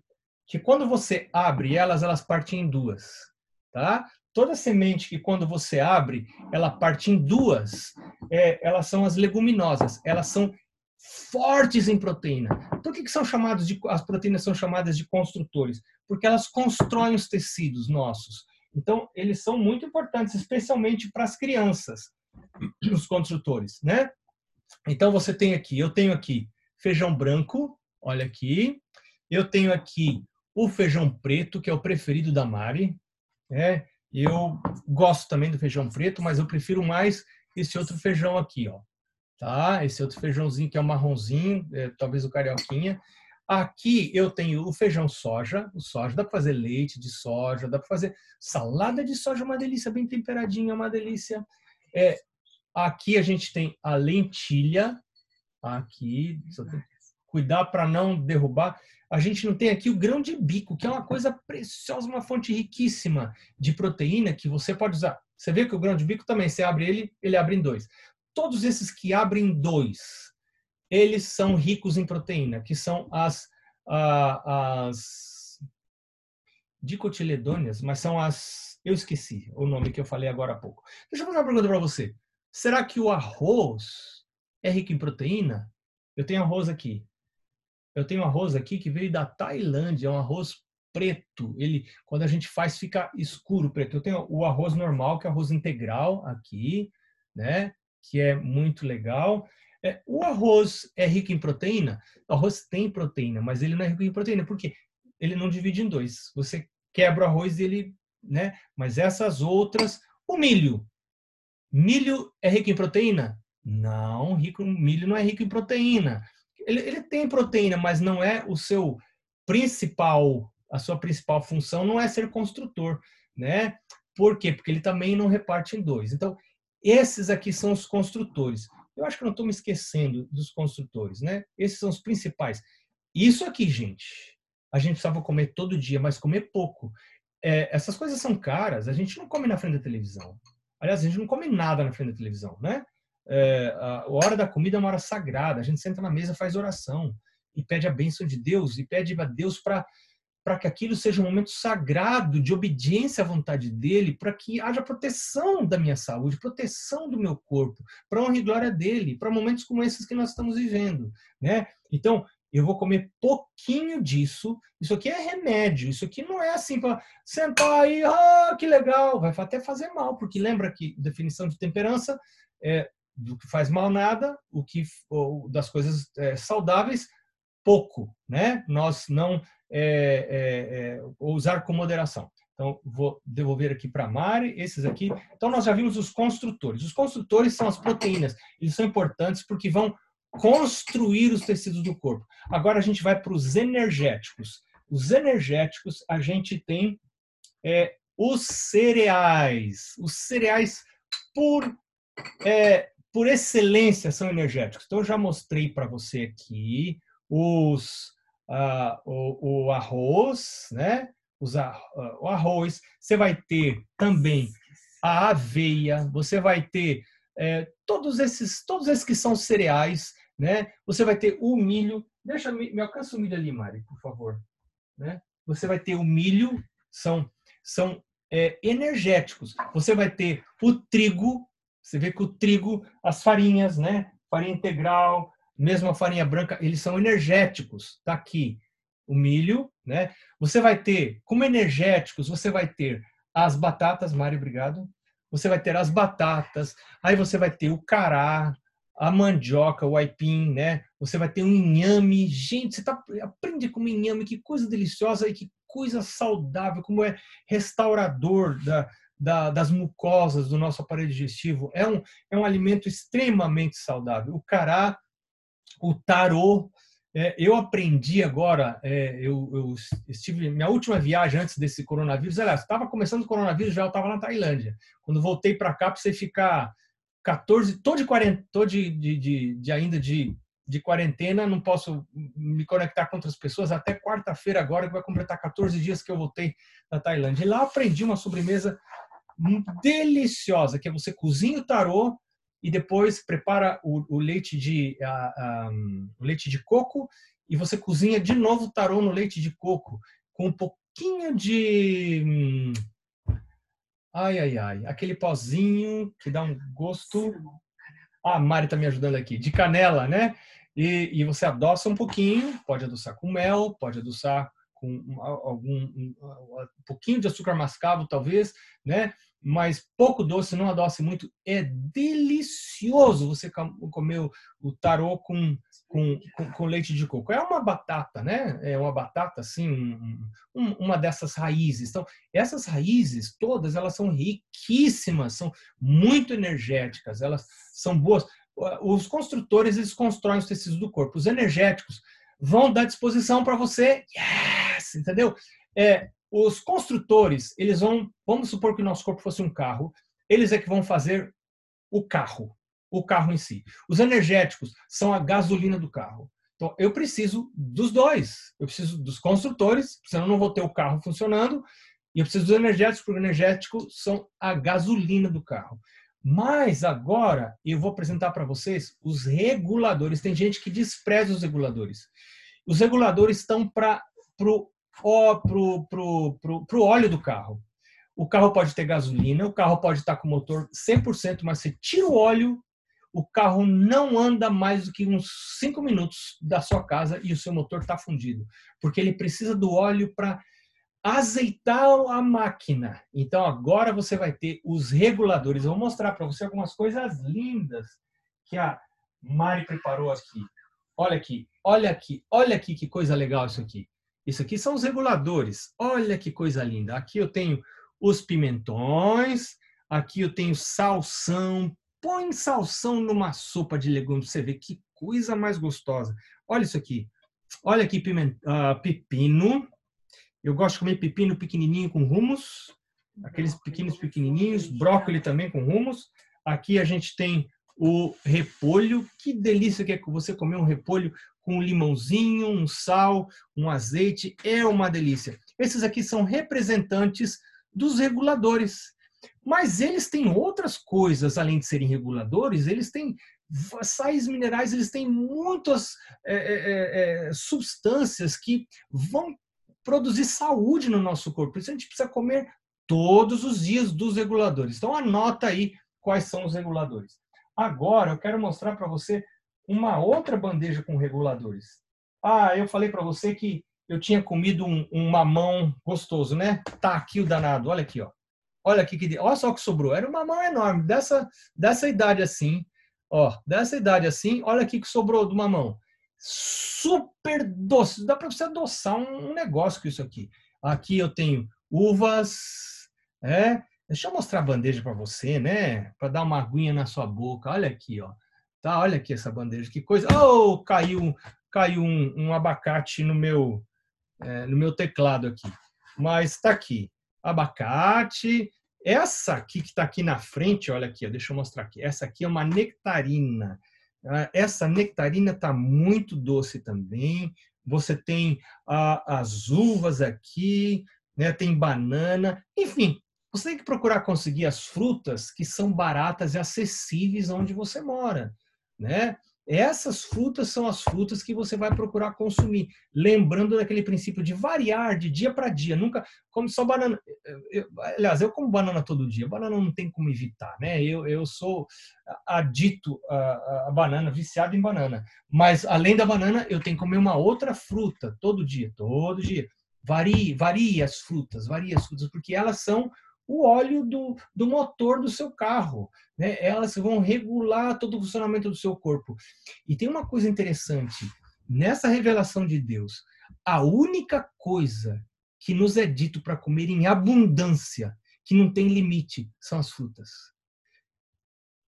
que quando você abre elas, elas partem em duas, tá? Toda semente que quando você abre, ela parte em duas, é, elas são as leguminosas. Elas são fortes em proteína. Por que, que são chamados de as proteínas são chamadas de construtores? Porque elas constroem os tecidos nossos. Então, eles são muito importantes, especialmente para as crianças, os construtores, né? Então, você tem aqui, eu tenho aqui feijão branco, olha aqui. Eu tenho aqui o feijão preto, que é o preferido da Mari. É, eu gosto também do feijão preto, mas eu prefiro mais esse outro feijão aqui, ó tá? Esse outro feijãozinho que é o marronzinho, é, talvez o carioquinha. Aqui eu tenho o feijão soja, o soja, dá para fazer leite de soja, dá para fazer salada de soja, uma delícia, bem temperadinha, uma delícia. É, aqui a gente tem a lentilha, aqui, cuidar para não derrubar. A gente não tem aqui o grão de bico, que é uma coisa preciosa, uma fonte riquíssima de proteína que você pode usar. Você vê que o grão de bico também, você abre ele, ele abre em dois todos esses que abrem dois, eles são ricos em proteína, que são as, as dicotiledôneas, mas são as. Eu esqueci o nome que eu falei agora há pouco. Deixa eu fazer uma pergunta para você. Será que o arroz é rico em proteína? Eu tenho arroz aqui. Eu tenho arroz aqui que veio da Tailândia, é um arroz preto. Ele, quando a gente faz, fica escuro preto. Eu tenho o arroz normal, que é arroz integral aqui, né? Que é muito legal. É, o arroz é rico em proteína? O arroz tem proteína, mas ele não é rico em proteína. Por quê? Ele não divide em dois. Você quebra o arroz e ele, né? Mas essas outras, o milho. Milho é rico em proteína? Não, rico, milho não é rico em proteína. Ele, ele tem proteína, mas não é o seu principal, a sua principal função não é ser construtor, né? Por quê? Porque ele também não reparte em dois. Então, esses aqui são os construtores. Eu acho que não estou me esquecendo dos construtores, né? Esses são os principais. Isso aqui, gente, a gente precisava comer todo dia, mas comer pouco. É, essas coisas são caras, a gente não come na frente da televisão. Aliás, a gente não come nada na frente da televisão, né? É, a hora da comida é uma hora sagrada. A gente senta na mesa, faz oração e pede a bênção de Deus e pede a Deus para para que aquilo seja um momento sagrado de obediência à vontade dele, para que haja proteção da minha saúde, proteção do meu corpo, para honra e glória dele, para momentos como esses que nós estamos vivendo, né? Então, eu vou comer pouquinho disso. Isso aqui é remédio. Isso aqui não é assim para sentar aí, ah, que legal. Vai até fazer mal, porque lembra que definição de temperança é do que faz mal nada, o que das coisas é, saudáveis pouco, né? Nós não é, é, é, usar com moderação. Então, vou devolver aqui para a Mari, esses aqui. Então, nós já vimos os construtores. Os construtores são as proteínas. Eles são importantes porque vão construir os tecidos do corpo. Agora, a gente vai para os energéticos. Os energéticos, a gente tem é, os cereais. Os cereais, por, é, por excelência, são energéticos. Então, eu já mostrei para você aqui os, ah, o, o, arroz, né? usar o arroz, você vai ter também a aveia, você vai ter é, todos esses todos esses que são cereais, né? Você vai ter o milho. Deixa me alcança o milho ali, Mari, por favor. Né? Você vai ter o milho, são são é, energéticos. Você vai ter o trigo. Você vê que o trigo, as farinhas, né? Farinha integral, mesmo a farinha branca, eles são energéticos. Tá aqui o milho, né? Você vai ter, como energéticos, você vai ter as batatas, Mário, obrigado. Você vai ter as batatas, aí você vai ter o cará, a mandioca, o aipim, né? Você vai ter um inhame. Gente, você tá, aprende com inhame, que coisa deliciosa e que coisa saudável, como é restaurador da, da, das mucosas do nosso aparelho digestivo. É um, é um alimento extremamente saudável. O cará, o tarô, é, eu aprendi agora, é, eu, eu, estive, minha última viagem antes desse coronavírus, aliás, estava começando o coronavírus, já estava na Tailândia. Quando voltei para cá, precisei ficar 14, tô de, 40, tô de, de, de, de ainda de, de quarentena, não posso me conectar com outras pessoas até quarta-feira agora, que vai completar 14 dias que eu voltei da Tailândia. E lá aprendi uma sobremesa deliciosa, que é você cozinha o tarô, e depois prepara o, o leite de o leite de coco e você cozinha de novo o tarô no leite de coco com um pouquinho de hum, ai ai ai aquele pozinho que dá um gosto. Ah, a Mari está me ajudando aqui de canela né? E, e você adoça um pouquinho pode adoçar com mel pode adoçar com algum um, um pouquinho de açúcar mascavo talvez né mas pouco doce, não adoce muito. É delicioso você comer o tarô com, com, com, leite de coco. É uma batata, né? É uma batata, assim, um, uma dessas raízes. Então, essas raízes todas, elas são riquíssimas, são muito energéticas, elas são boas. Os construtores, eles constroem os tecidos do corpo. Os energéticos vão dar disposição para você, yes, entendeu? É, os construtores, eles vão, vamos supor que o nosso corpo fosse um carro, eles é que vão fazer o carro, o carro em si. Os energéticos são a gasolina do carro. Então, eu preciso dos dois. Eu preciso dos construtores, senão eu não vou ter o carro funcionando, e eu preciso dos energéticos, porque os energéticos são a gasolina do carro. Mas agora eu vou apresentar para vocês os reguladores. Tem gente que despreza os reguladores. Os reguladores estão para o ó, pro, pro, pro, pro óleo do carro. O carro pode ter gasolina, o carro pode estar com motor 100%, mas você tira o óleo, o carro não anda mais do que uns 5 minutos da sua casa e o seu motor está fundido, porque ele precisa do óleo para azeitar a máquina. Então agora você vai ter os reguladores. Eu vou mostrar para você algumas coisas lindas que a Mari preparou aqui. Olha aqui, olha aqui, olha aqui que coisa legal isso aqui. Isso aqui são os reguladores. Olha que coisa linda. Aqui eu tenho os pimentões, aqui eu tenho salsão. Põe salsão numa sopa de legumes, você vê que coisa mais gostosa. Olha isso aqui. Olha aqui piment, uh, pepino. Eu gosto de comer pepino pequenininho com hummus. Aqueles pequenos pequenininhos. Brócolis também com hummus. Aqui a gente tem o repolho. Que delícia que é você comer um repolho com um limãozinho, um sal, um azeite, é uma delícia. Esses aqui são representantes dos reguladores. Mas eles têm outras coisas, além de serem reguladores, eles têm sais minerais, eles têm muitas é, é, é, é, substâncias que vão produzir saúde no nosso corpo. Isso a gente precisa comer todos os dias dos reguladores. Então anota aí quais são os reguladores. Agora eu quero mostrar para você uma outra bandeja com reguladores. Ah, eu falei para você que eu tinha comido um, um, mamão gostoso, né? Tá aqui o danado, olha aqui, ó. Olha aqui que, olha só o que sobrou. Era um mamão enorme, dessa dessa idade assim, ó, dessa idade assim. Olha aqui que sobrou do mamão. Super doce. Dá para você adoçar um negócio com isso aqui. Aqui eu tenho uvas, é. Deixa eu mostrar a bandeja para você, né? Para dar uma aguinha na sua boca. Olha aqui, ó. Tá, olha aqui essa bandeja, que coisa. Oh, caiu, caiu um, um abacate no meu, é, no meu teclado aqui. Mas está aqui. Abacate. Essa aqui que está aqui na frente, olha aqui, ó, deixa eu mostrar aqui. Essa aqui é uma nectarina. Ah, essa nectarina está muito doce também. Você tem ah, as uvas aqui, né? tem banana, enfim. Você tem que procurar conseguir as frutas que são baratas e acessíveis onde você mora, né? Essas frutas são as frutas que você vai procurar consumir, lembrando daquele princípio de variar de dia para dia. Nunca come só banana. Eu, aliás, eu como banana todo dia. Banana não tem como evitar, né? Eu, eu sou adito a, a banana, viciado em banana. Mas além da banana, eu tenho que comer uma outra fruta todo dia, todo dia. Varie, varie as frutas, varie as frutas, porque elas são o óleo do, do motor do seu carro. Né? Elas vão regular todo o funcionamento do seu corpo. E tem uma coisa interessante: nessa revelação de Deus, a única coisa que nos é dito para comer em abundância, que não tem limite, são as frutas.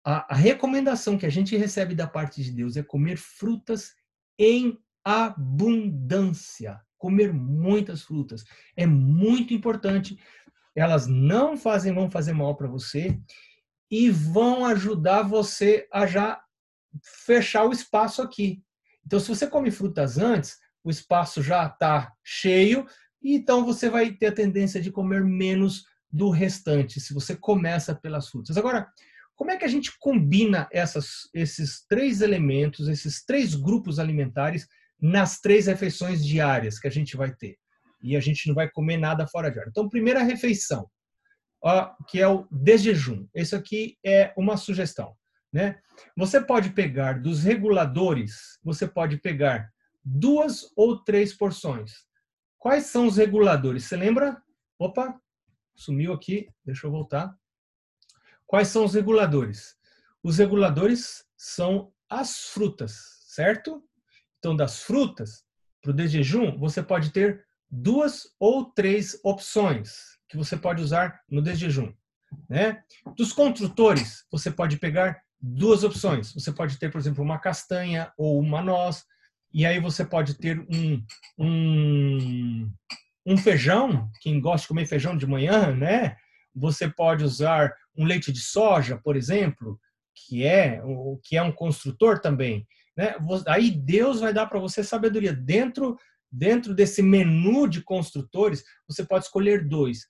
A, a recomendação que a gente recebe da parte de Deus é comer frutas em abundância. Comer muitas frutas. É muito importante elas não fazem, vão fazer mal para você e vão ajudar você a já fechar o espaço aqui. Então, se você come frutas antes, o espaço já está cheio, e então você vai ter a tendência de comer menos do restante, se você começa pelas frutas. Agora, como é que a gente combina essas, esses três elementos, esses três grupos alimentares nas três refeições diárias que a gente vai ter? E a gente não vai comer nada fora de hora. Então, primeira refeição, ó, que é o desjejum. Isso aqui é uma sugestão. Né? Você pode pegar dos reguladores, você pode pegar duas ou três porções. Quais são os reguladores? Você lembra? Opa, sumiu aqui, deixa eu voltar. Quais são os reguladores? Os reguladores são as frutas, certo? Então, das frutas, para o desjejum, você pode ter duas ou três opções que você pode usar no desjejum. Né? Dos construtores, você pode pegar duas opções. Você pode ter, por exemplo, uma castanha ou uma noz, e aí você pode ter um, um, um feijão, quem gosta de comer feijão de manhã, né? Você pode usar um leite de soja, por exemplo, que é o que é um construtor também. Né? Aí Deus vai dar para você sabedoria dentro Dentro desse menu de construtores, você pode escolher dois.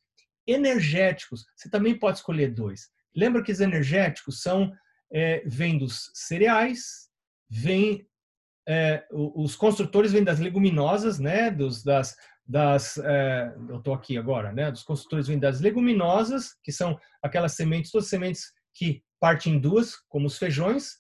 Energéticos, você também pode escolher dois. Lembra que os energéticos são é, vêm dos cereais, vem é, os construtores vêm das leguminosas, né? Dos, das, das é, eu estou aqui agora, né? Dos construtores vêm das leguminosas, que são aquelas sementes, todas as sementes que partem em duas, como os feijões,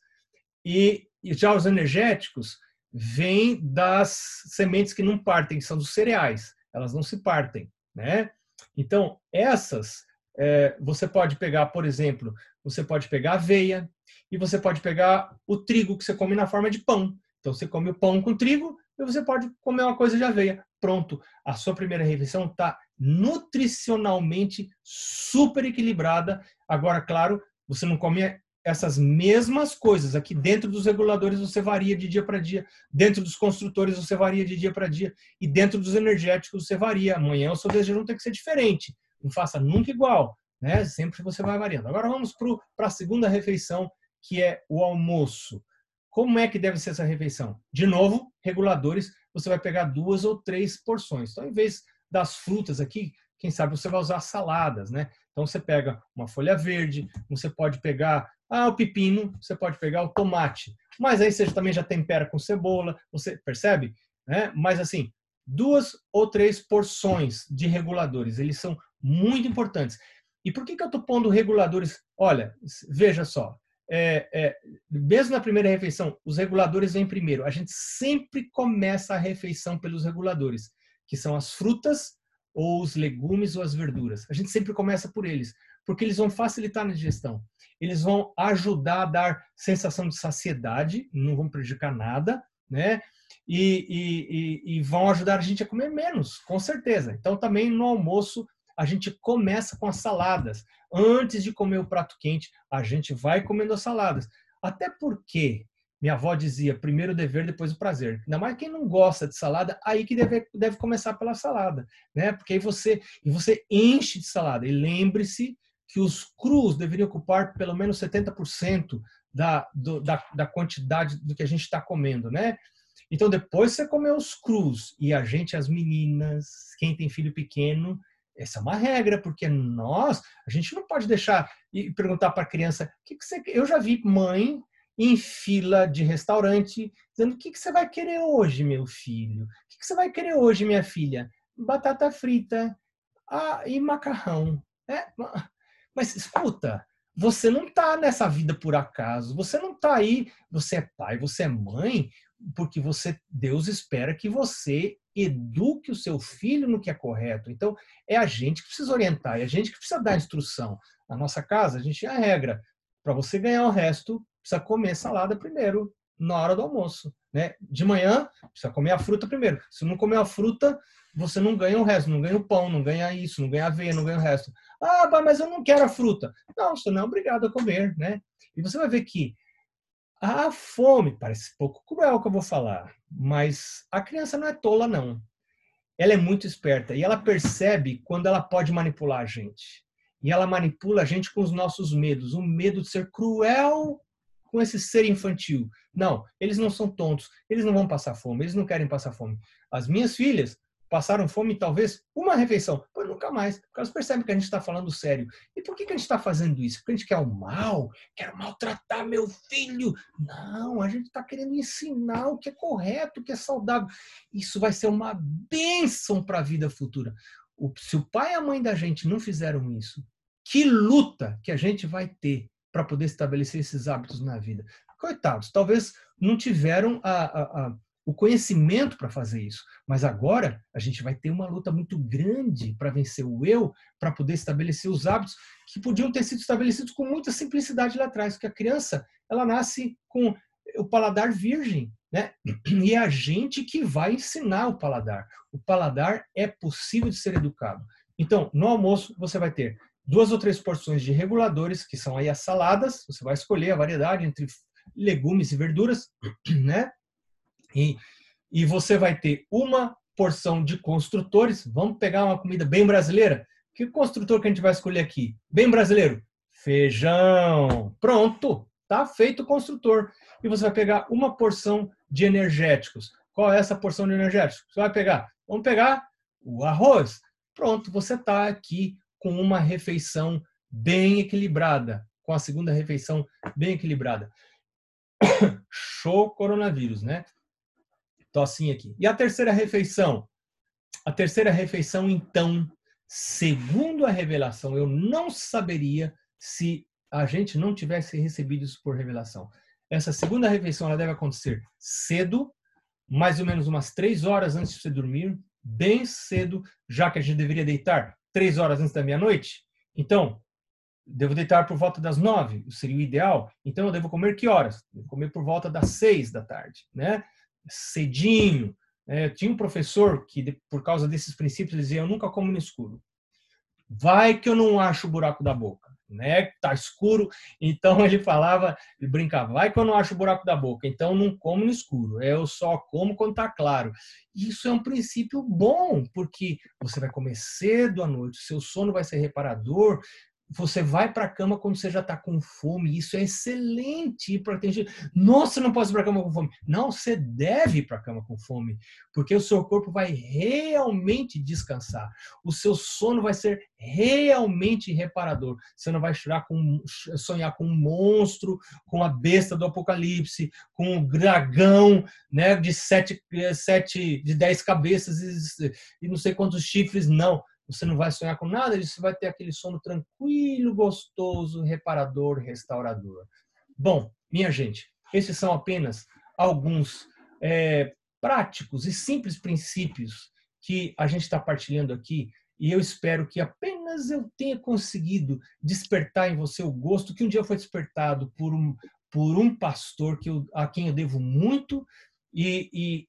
e, e já os energéticos vem das sementes que não partem, são dos cereais. Elas não se partem, né? Então, essas, é, você pode pegar, por exemplo, você pode pegar aveia e você pode pegar o trigo que você come na forma de pão. Então, você come o pão com trigo e você pode comer uma coisa de aveia. Pronto, a sua primeira refeição está nutricionalmente super equilibrada. Agora, claro, você não come essas mesmas coisas aqui dentro dos reguladores você varia de dia para dia, dentro dos construtores você varia de dia para dia e dentro dos energéticos você varia. Amanhã o seu desejo tem que ser diferente, não faça nunca igual, né? Sempre você vai variando. Agora vamos para a segunda refeição, que é o almoço. Como é que deve ser essa refeição? De novo, reguladores, você vai pegar duas ou três porções. Então, em vez das frutas aqui, quem sabe você vai usar saladas, né? Então você pega uma folha verde, você pode pegar ah, o pepino, você pode pegar o tomate. Mas aí você também já tempera com cebola, você percebe? Né? Mas assim, duas ou três porções de reguladores, eles são muito importantes. E por que, que eu estou pondo reguladores? Olha, veja só, é, é, mesmo na primeira refeição, os reguladores vêm primeiro. A gente sempre começa a refeição pelos reguladores, que são as frutas, ou os legumes ou as verduras. A gente sempre começa por eles, porque eles vão facilitar na digestão eles vão ajudar a dar sensação de saciedade, não vão prejudicar nada, né? E, e, e, vão ajudar a gente a comer menos, com certeza. Então, também no almoço, a gente começa com as saladas. Antes de comer o prato quente, a gente vai comendo as saladas. Até porque minha avó dizia primeiro o dever, depois o prazer. Ainda mais quem não gosta de salada, aí que deve, deve começar pela salada, né? Porque aí você, você enche de salada. E lembre-se que os crus deveriam ocupar pelo menos 70% da, do, da, da quantidade do que a gente está comendo, né? Então, depois você comeu os crus, e a gente, as meninas, quem tem filho pequeno, essa é uma regra, porque nós, a gente não pode deixar e perguntar para a criança, que, que você Eu já vi mãe em fila de restaurante dizendo: o que, que você vai querer hoje, meu filho? O que, que você vai querer hoje, minha filha? Batata frita ah, e macarrão. É, mas escuta, você não está nessa vida por acaso. Você não está aí. Você é pai, você é mãe, porque você Deus espera que você eduque o seu filho no que é correto. Então, é a gente que precisa orientar, é a gente que precisa dar instrução. Na nossa casa, a gente tem a regra. Para você ganhar o resto, precisa comer salada primeiro, na hora do almoço. Né? De manhã, precisa comer a fruta primeiro. Se não comer a fruta, você não ganha o resto, não ganha o pão, não ganha isso, não ganha a aveia, não ganha o resto. Ah, mas eu não quero a fruta. Não, você não é obrigado a comer, né? E você vai ver que a fome, parece pouco cruel que eu vou falar, mas a criança não é tola, não. Ela é muito esperta e ela percebe quando ela pode manipular a gente. E ela manipula a gente com os nossos medos. O medo de ser cruel com esse ser infantil. Não, eles não são tontos, eles não vão passar fome, eles não querem passar fome. As minhas filhas passaram fome talvez uma refeição, mas nunca mais, porque elas percebem que a gente está falando sério. E por que, que a gente está fazendo isso? Porque a gente quer o mal, quer maltratar meu filho. Não, a gente está querendo ensinar o que é correto, o que é saudável. Isso vai ser uma bênção para a vida futura. Se o pai e a mãe da gente não fizeram isso, que luta que a gente vai ter para poder estabelecer esses hábitos na vida. Coitados, talvez não tiveram a, a, a o conhecimento para fazer isso. Mas agora a gente vai ter uma luta muito grande para vencer o eu, para poder estabelecer os hábitos que podiam ter sido estabelecidos com muita simplicidade lá atrás, porque a criança ela nasce com o paladar virgem, né? E é a gente que vai ensinar o paladar. O paladar é possível de ser educado. Então, no almoço você vai ter duas ou três porções de reguladores, que são aí as saladas, você vai escolher a variedade entre legumes e verduras, (clears throat) né? E, e você vai ter uma porção de construtores. Vamos pegar uma comida bem brasileira. Que construtor que a gente vai escolher aqui? Bem brasileiro? Feijão. Pronto, tá feito o construtor. E você vai pegar uma porção de energéticos. Qual é essa porção de energéticos? Você vai pegar? Vamos pegar o arroz. Pronto, você está aqui com uma refeição bem equilibrada, com a segunda refeição bem equilibrada. (coughs) Show coronavírus, né? Tossinha aqui. E a terceira refeição? A terceira refeição, então, segundo a revelação, eu não saberia se a gente não tivesse recebido isso por revelação. Essa segunda refeição ela deve acontecer cedo, mais ou menos umas três horas antes de você dormir, bem cedo, já que a gente deveria deitar três horas antes da meia-noite. Então, devo deitar por volta das nove, seria o ideal. Então, eu devo comer que horas? Devo comer por volta das seis da tarde, né? cedinho. É, tinha um professor que, por causa desses princípios, dizia: Eu nunca como no escuro. Vai que eu não acho o buraco da boca, né? Tá escuro. Então (laughs) ele falava, ele brincava: Vai que eu não acho o buraco da boca. Então não como no escuro. Eu só como quando tá claro. Isso é um princípio bom, porque você vai comer cedo à noite, seu sono vai ser reparador, você vai para a cama quando você já está com fome. Isso é excelente para gente. Nossa, não posso ir para a cama com fome. Não, você deve ir para a cama com fome, porque o seu corpo vai realmente descansar. O seu sono vai ser realmente reparador. Você não vai chorar com, sonhar com um monstro, com a besta do apocalipse, com um dragão, né, de sete, sete de dez cabeças e, e não sei quantos chifres. Não você não vai sonhar com nada você vai ter aquele sono tranquilo, gostoso, reparador, restaurador. Bom, minha gente, esses são apenas alguns é, práticos e simples princípios que a gente está partilhando aqui e eu espero que apenas eu tenha conseguido despertar em você o gosto que um dia foi despertado por um, por um pastor que eu, a quem eu devo muito e, e,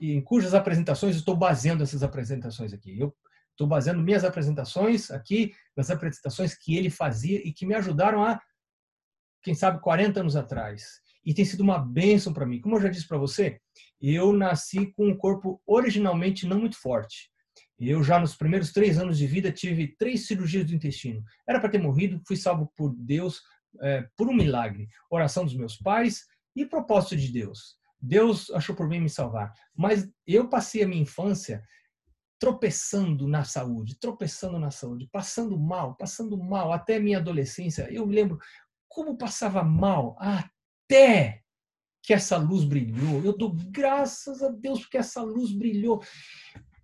e, em cujas apresentações estou baseando essas apresentações aqui. Eu Estou baseando minhas apresentações aqui nas apresentações que ele fazia e que me ajudaram a, quem sabe, 40 anos atrás. E tem sido uma bênção para mim. Como eu já disse para você, eu nasci com um corpo originalmente não muito forte. Eu já nos primeiros três anos de vida tive três cirurgias do intestino. Era para ter morrido, fui salvo por Deus é, por um milagre. Oração dos meus pais e propósito de Deus. Deus achou por bem me salvar. Mas eu passei a minha infância tropeçando na saúde, tropeçando na saúde, passando mal, passando mal até minha adolescência. Eu lembro como passava mal até que essa luz brilhou. Eu dou graças a Deus porque essa luz brilhou.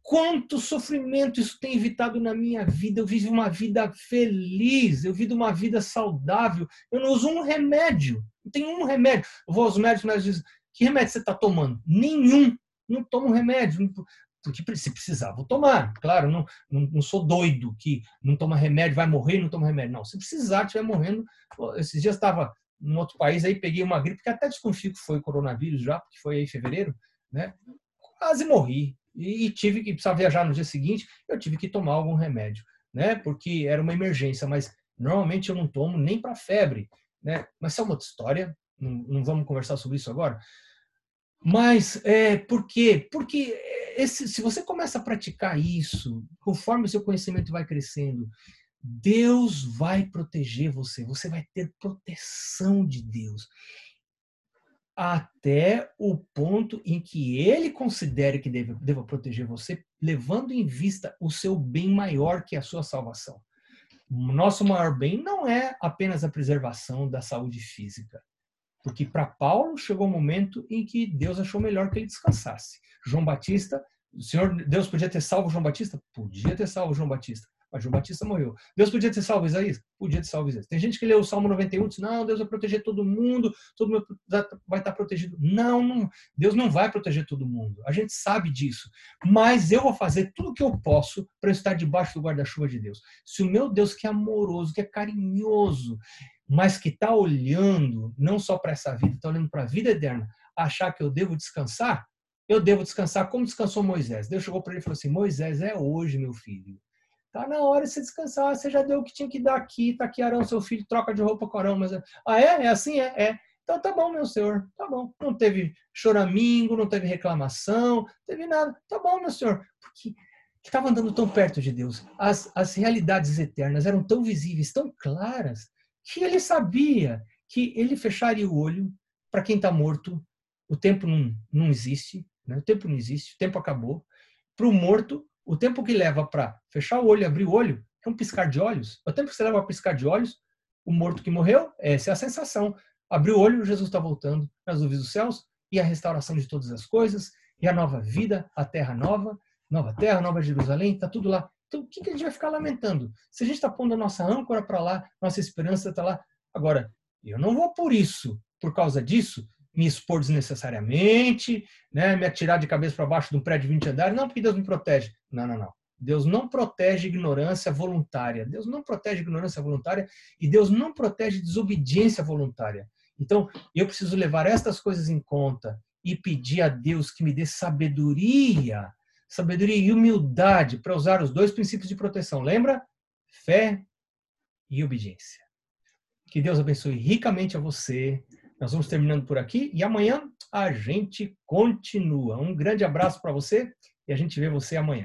Quanto sofrimento isso tem evitado na minha vida. Eu vivo uma vida feliz, eu vivo uma vida saudável. Eu não uso um remédio. Não tem um remédio. Eu vou aos médicos, mas dizem: que remédio você está tomando? Nenhum. Não tomo remédio porque se precisar, vou tomar. Claro, não, não, não, sou doido que não toma remédio, vai morrer não toma remédio. Não, se precisar, estiver morrendo. Esses dias estava em outro país, aí peguei uma gripe, que até desconfio que foi coronavírus já, porque foi aí em fevereiro, né? Quase morri. E tive que precisar viajar no dia seguinte, eu tive que tomar algum remédio, né? Porque era uma emergência, mas normalmente eu não tomo nem para febre, né? Mas é uma outra história, não, não vamos conversar sobre isso agora. Mas é, por quê? Porque esse, se você começa a praticar isso, conforme o seu conhecimento vai crescendo, Deus vai proteger você, você vai ter proteção de Deus. Até o ponto em que ele considere que deve, deva proteger você, levando em vista o seu bem maior que a sua salvação. Nosso maior bem não é apenas a preservação da saúde física porque para Paulo chegou o um momento em que Deus achou melhor que ele descansasse. João Batista, o Senhor, Deus podia ter salvo João Batista? Podia ter salvo João Batista. Mas João Batista morreu. Deus podia ter salvo Isaías? Podia ter salvo Isaías. Tem gente que leu o Salmo 91 e diz: Não, Deus vai proteger todo mundo, todo mundo vai estar protegido. Não, não, Deus não vai proteger todo mundo. A gente sabe disso. Mas eu vou fazer tudo o que eu posso para estar debaixo do guarda-chuva de Deus. Se o meu Deus, que é amoroso, que é carinhoso, mas que está olhando não só para essa vida, está olhando para a vida eterna, achar que eu devo descansar, eu devo descansar como descansou Moisés. Deus chegou para ele e falou assim: Moisés, é hoje, meu filho. Tá na hora de você descansar, você já deu o que tinha que dar aqui, tá aqui Arão, seu filho, troca de roupa com Arão, mas ah, é? É assim? É, é. Então tá bom, meu senhor, tá bom. Não teve choramingo, não teve reclamação, não teve nada. Tá bom, meu senhor. Porque estava andando tão perto de Deus. As, as realidades eternas eram tão visíveis, tão claras, que ele sabia que ele fecharia o olho para quem está morto. O tempo não, não existe, né? o tempo não existe, o tempo acabou. Para o morto, o tempo que leva para fechar o olho abrir o olho é um piscar de olhos. O tempo que você leva para piscar de olhos, o morto que morreu, essa é a sensação. Abriu o olho, Jesus está voltando nas nuvens dos céus e a restauração de todas as coisas, e a nova vida, a terra nova, nova terra, nova Jerusalém, está tudo lá. Então, o que, que a gente vai ficar lamentando? Se a gente está pondo a nossa âncora para lá, nossa esperança está lá. Agora, eu não vou por isso, por causa disso, me expor desnecessariamente, né, me atirar de cabeça para baixo de um prédio de 20 andares. Não, porque Deus me protege. Não, não, não. Deus não protege ignorância voluntária. Deus não protege ignorância voluntária e Deus não protege desobediência voluntária. Então, eu preciso levar estas coisas em conta e pedir a Deus que me dê sabedoria sabedoria e humildade para usar os dois princípios de proteção. Lembra? Fé e obediência. Que Deus abençoe ricamente a você. Nós vamos terminando por aqui e amanhã a gente continua. Um grande abraço para você e a gente vê você amanhã.